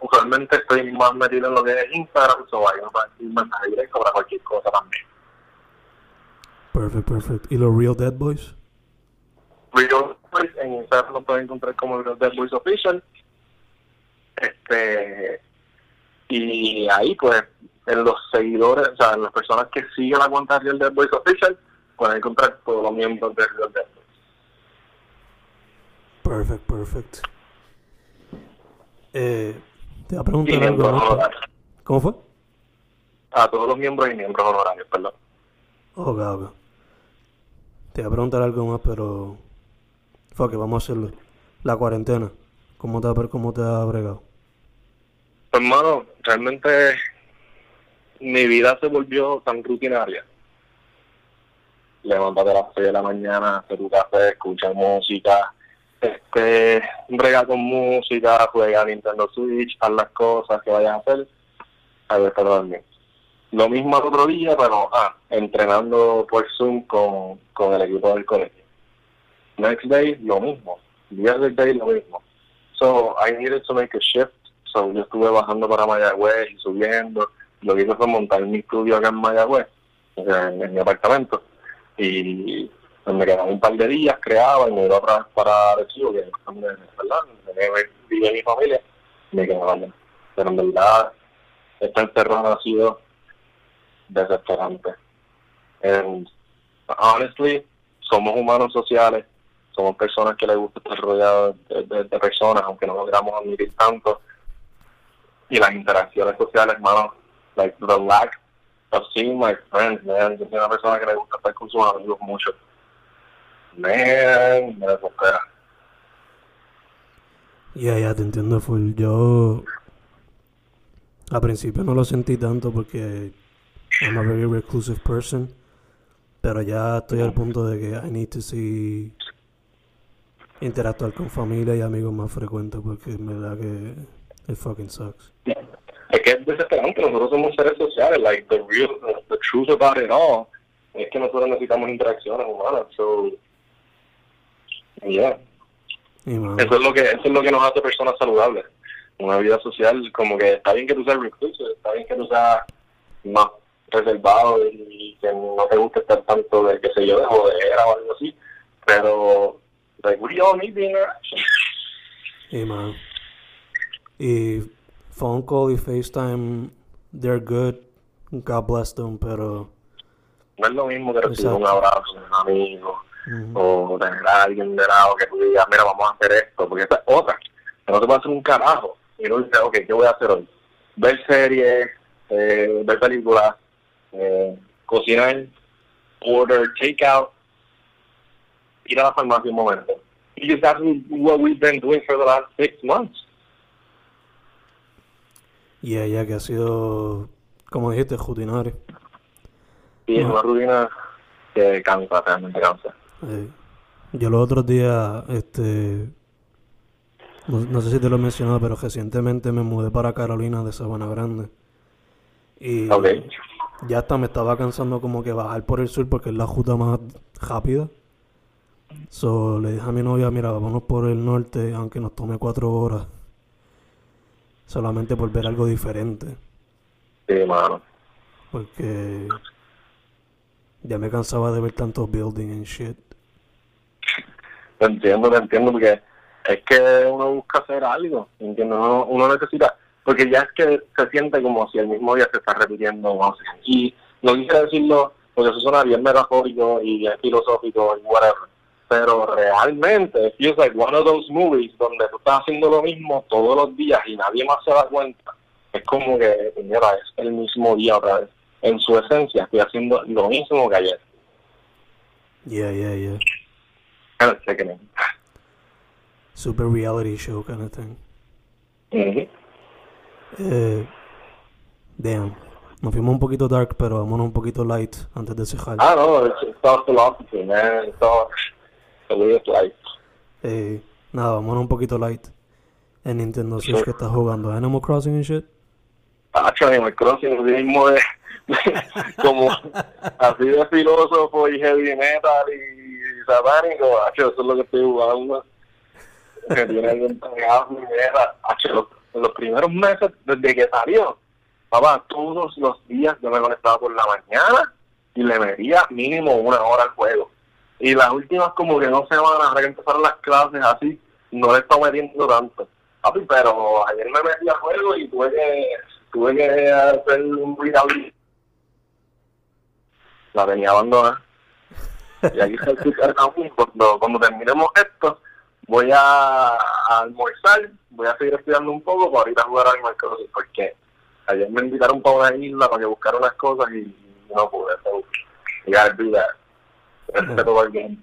usualmente estoy más metido en lo que es Instagram, o hay un mensaje directo para cualquier cosa también. Perfect, perfect. ¿Y los Real Dead Boys? Real Boys en Instagram lo pueden encontrar como Real Dead Boys Official. Este, y ahí pues en los seguidores, o sea, en las personas que siguen la cuenta de Real Dead Boys Official, pueden encontrar todos los miembros de Real Dead Boys. Perfect, perfect. Eh, te voy a preguntar Y algo. miembros ¿no? honorarios. ¿Cómo fue? A todos los miembros y miembros honorarios, perdón. Ok, ok. Te voy a preguntar algo más, pero... Fuck it, vamos a hacerlo. La cuarentena. ¿Cómo te, ha- cómo te ha bregado? Pues, hermano, realmente mi vida se volvió tan rutinaria. Levántate a las 6 de la mañana, hacer tu café, escucha música, este, brega con música, juega Nintendo Switch, haz las cosas que vayas a hacer, a ver. Lo mismo al otro día, pero ah, entrenando por Zoom con, con el equipo del colegio. Next day, lo mismo. The other day, lo mismo. So, I needed to make a shift. So, yo estuve bajando para Mayagüez y subiendo. Lo que hice fue montar mi estudio acá en Mayagüez, en, en mi apartamento. Y pues, me quedaba un par de días, creaba y me iba para, para Arecibo, que es donde, vive mi familia. Me quedaba allá. Pero en verdad, esta encerrada ha sido desesperante. And honestly, somos humanos sociales, somos personas que les gusta estar rodeados de, personas, aunque no lo queramos admitir tanto. Y las interacciones sociales, mano, like the lack of seeing my friends, man. Yo soy una persona que le gusta estar con sus amigos mucho. Man, me desespera. Ya, ya, te entiendo full. Yo... Al principio no lo sentí tanto porque... I'm a very reclusive person. Pero ya estoy al punto de que I need to see... Interactuar con familia y amigos más frecuentes porque en verdad que... It fucking sucks. Es que es desesperante, nosotros somos seres sociales, like the real, the truth about it all, es que nosotros necesitamos interacciones humanas, so, yeah. Y Eso es lo que eso es lo que nos hace personas saludables. Una vida social, como que está bien que tú seas recluso, está bien que tú seas más reservado y que no te guste estar tanto de, qué sé yo, de jodera o algo así, pero, like, we all need the interaction. y mano. Y phone call y FaceTime, they're good. God bless them, pero... No es lo mismo que recibir un abrazo de un amigo, ujú. o tener a alguien de lado que tú digas, mira, vamos a hacer esto, porque esta es otra, no te puede hacer un carajo. Y tú dices, ok, ¿qué voy a hacer hoy? Ver series, eh, ver películas, eh, cocinar, order, take out, ir a la farmacia un momento. Because that's what we've been doing for the last six months. Y ella que ha sido, como dijiste, rutinario. Y es una rutina que cansa, realmente cansa. Eh, yo los otros días, este, no, no sé si te lo he mencionado, pero recientemente me mudé para Carolina de Sabana Grande. Y Ok. ya hasta me estaba cansando como que bajar por el sur porque es la ruta más rápida. So, le dije a mi novia, mira, vámonos por el norte, aunque nos tome cuatro horas. Solamente por ver algo diferente. Sí, mano. Porque ya me cansaba de ver tantos buildings and shit. Te entiendo, te entiendo, porque es que uno busca hacer algo, ¿entiendes? Uno, uno necesita, porque ya es que se siente como si el mismo día se está repitiendo, no y no quisiera decirlo, porque eso suena bien metafórico y bien filosófico y whatever, pero realmente, feels like one of those movies donde tú estás haciendo lo mismo todos los días y nadie más se da cuenta, es como que, mira, es el mismo día otra vez. En su esencia, estoy haciendo lo mismo que ayer. Yeah, yeah, yeah. Kind of sickening. Super reality show kind of thing. Ujú. Eh, damn. Nos fuimos un poquito dark, pero vámonos un poquito light antes de cejar. I know, it's, it's all philosophy, man. It's all of life. Eh, nada, vámonos un poquito light. En Nintendo Switch Sure. que estás jugando Animal Crossing and shit. Hacho, Animal Crossing, mismo de, como así de filósofo y heavy metal y satánico, hacho, eso es lo que estoy jugando. Me tiene bien pegado mi mierda. Hacho, los, los primeros meses desde que salió, papá, todos los días yo me conectaba por la mañana y le metía mínimo una hora al juego. Y las últimas como que dos semanas, ahora que empezaron las clases así, no le estaba metiendo tanto. Papi, pero ayer me metí al juego y tuve que, tuve que hacer un rehabilitación. La tenía abandonada. Y aquí está el. Cuando, cuando terminemos esto, voy a, a almorzar, voy a seguir estudiando un poco para ahorita jugar a Animal Crossing, porque ayer me invitaron para una isla para que buscara unas cosas y no pude. So, you game.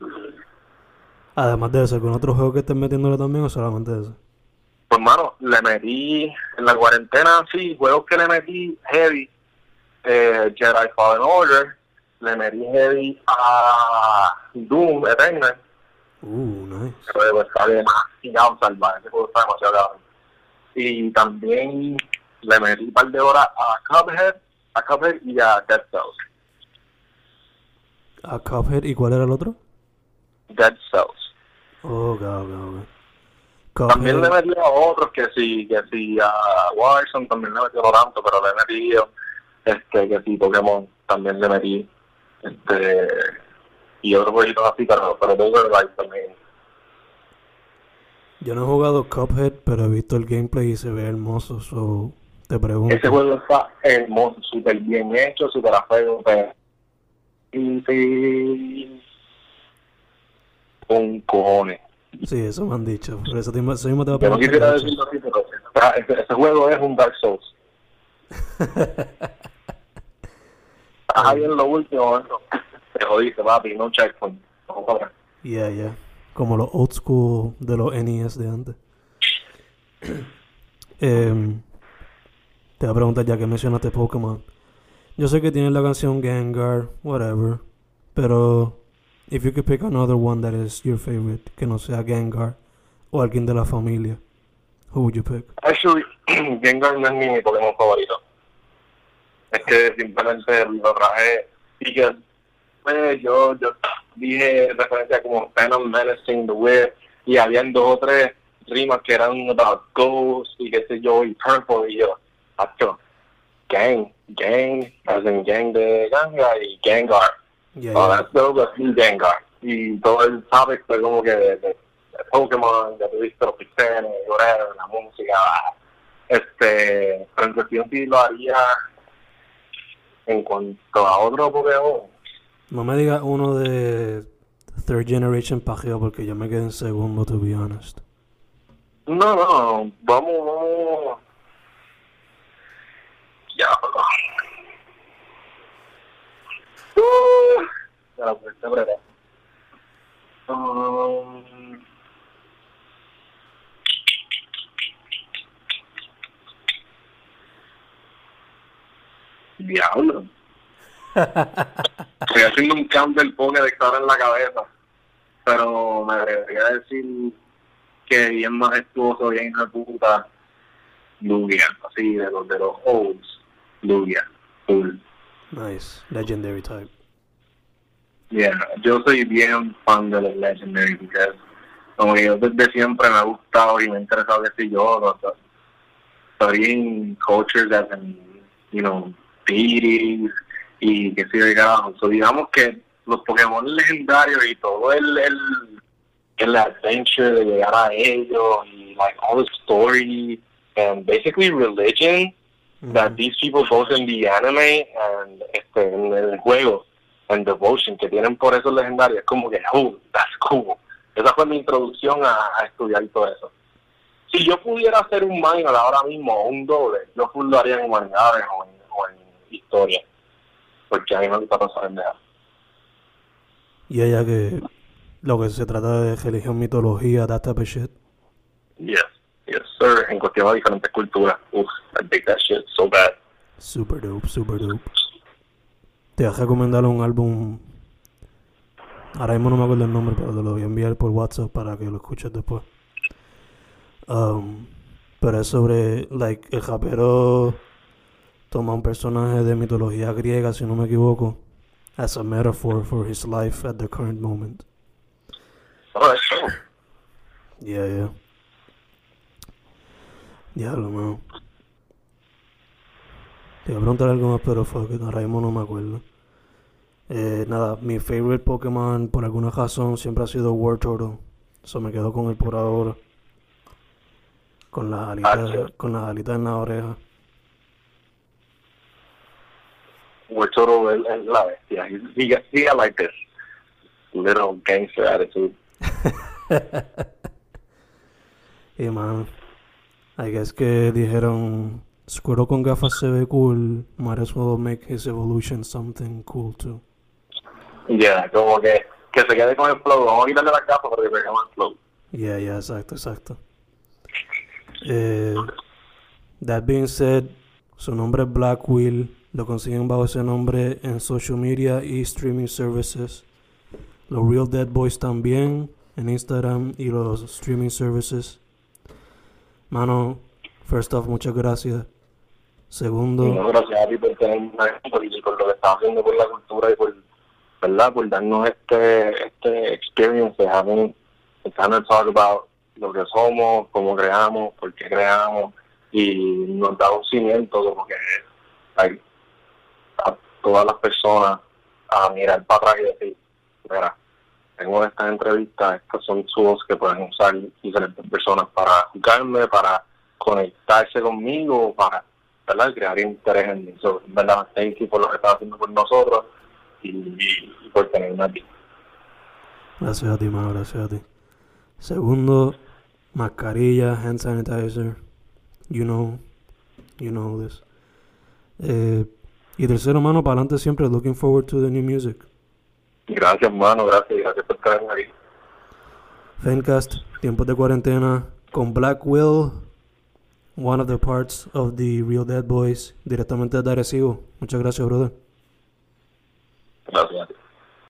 Además de eso, ¿algún otro juego que estés metiéndole también o solamente eso? Pues, mano, le metí en la cuarentena, sí, juegos que le metí heavy, eh, Jedi Fallen Order, le metí heavy a Doom Eternal, Uh, nice. ese juego está demasiado salvaje, ese juego está demasiado cabrón. Y también le metí un par de horas a Cuphead, a Cuphead y a Dead Cells. A Cuphead, ¿y cuál era el otro? Dead Cells. Oh, ok, ok, ok. También le metí a otros que sí, que sí, a Warzone también le metí no tanto, pero le he metido, este, que sí, Pokémon también le metí, este, y otros jueguitos así, pero, pero el Light también. yo no he jugado Cuphead, pero he visto el gameplay y se ve hermoso, so te pregunto. Ese juego está hermoso, súper bien hecho, súper a fuego, pero... Y sí... Con cojones. Sí, eso me han dicho. Por eso, te, eso mismo te va a no preguntar. quisiera Nacho. decirlo así, pero ese juego es un Dark Souls. Ahí en lo último, eso. Te jodiste, papi, no checkpoint. No, para. Yeah, yeah. Como los old school de los NES de antes. Em, te voy a preguntar ya que mencionaste Pokémon. Yo sé que tienes la canción Gengar, whatever. Pero, if you could pick another one that is your favorite, que no sea Gengar o alguien de la familia, who would you pick? Actually, Gengar no es mi Pokémon favorito. Es que simplemente lo traje y que pues, yo, yo dije referencia como Venom Menacing the Whip y habían dos o tres rimas que eran about ghosts y qué sé yo y purple y yo, acto, gang, gang, as in gang de ganga y Gengar. Yeah, yeah. Gengar. Y todo el topic fue como que de, de, de Pokémon, de tuviste los pixeles, la música. Este, pero en cuestión sí lo haría en cuanto a otro Pokémon. No me digas uno de Third Generation pajeo porque yo me quedé en segundo, to be honest. No, no, vamos, vamos. Ya, Uh, breve. Um, Diablo. Estoy haciendo un count del Pokédex ahora en la cabeza. Pero me atrevería a decir que bien majestuoso, bien de puta, Lugia, así de los de los olds, Lugia, full. Nice. Legendary type. Yeah, yo soy bien fan de los Legendary porque como yo desde siempre me ha gustado y me ha interesado que si yo, los studying cultures as in, you know, deities y que si de carajo. So, digamos que los Pokémon legendarios y todo el, el, el adventure de llegar a ellos y like all the story and basically religion that these people both in the anime and este, en el juego and devotion que tienen por esos legendarios es como que oh that's cool esa fue mi introducción a, a estudiar todo eso si yo pudiera hacer un minor ahora mismo o un doble, yo lo haría en humanidades o en, o en historia. Porque a mí me gusta pasar en nada. Y ella que lo que se trata de religión, mitología, that type of shit. Yes, yes, sir. En cuestión de diferentes culturas. Uf, I dig that shit so bad. Super dope, super dope. Te voy a recomendar un álbum. Ahora mismo no me acuerdo el nombre, pero te lo voy a enviar por WhatsApp para que lo escuches después. Um, pero es sobre, like, el rapero toma un personaje de mitología griega, si no me equivoco, as a metaphor for his life at the current moment. Oh, that's cool. Yeah, yeah. Ya lo mano. Te iba a preguntar algo más, pero fue que ahora mismo no me acuerdo. Eh, nada, mi favorite Pokémon por alguna razón siempre ha sido War Turtle. Eso me quedo con él por ahora. Con las alitas, Ah, sí. con las alitas en la oreja. We're total es, la bestia. He, got- he got like this little gangster attitude. Y man, I guess que dijeron, Squirtle con gafas se ve cool, might as well make his evolution something cool too. Yeah, como que, que se quede con el flow. Vamos a quitarle las gafas para que pegamos el flow. Yeah, yeah, exacto, exacto. Eh, that being said, su nombre es Black Will. Lo consiguen bajo ese nombre en social media y streaming services. Los Real Dead Boys también en Instagram y los streaming services. Mano, first off, muchas gracias. Segundo, No, gracias a ti por tenerme y por lo que estás haciendo por la cultura y por, ¿verdad? Por darnos este, este experience de having, de talk about lo que somos, cómo creamos, por qué creamos y nos da un cimiento como que like, a todas las personas a mirar para atrás y decir, mira, tengo estas entrevistas, estas son tools que pueden usar diferentes personas para juzgarme, para conectarse conmigo, para crear interés en mí. So, ¿verdad? Thank por lo que estás haciendo por nosotros y- y por tenerme aquí. gracias a ti, mano, gracias a ti. Segundo, mascarilla, hand sanitizer. You know, you know this. Eh, y tercero, mano, para adelante siempre. Looking forward to the new music. Gracias, hermano, gracias, gracias por tenerme aquí. Fencast, tiempos de cuarentena, con Black Will, one of the parts of the Real Dead Boys, directamente de Arecibo. Muchas gracias, brother. Gracias.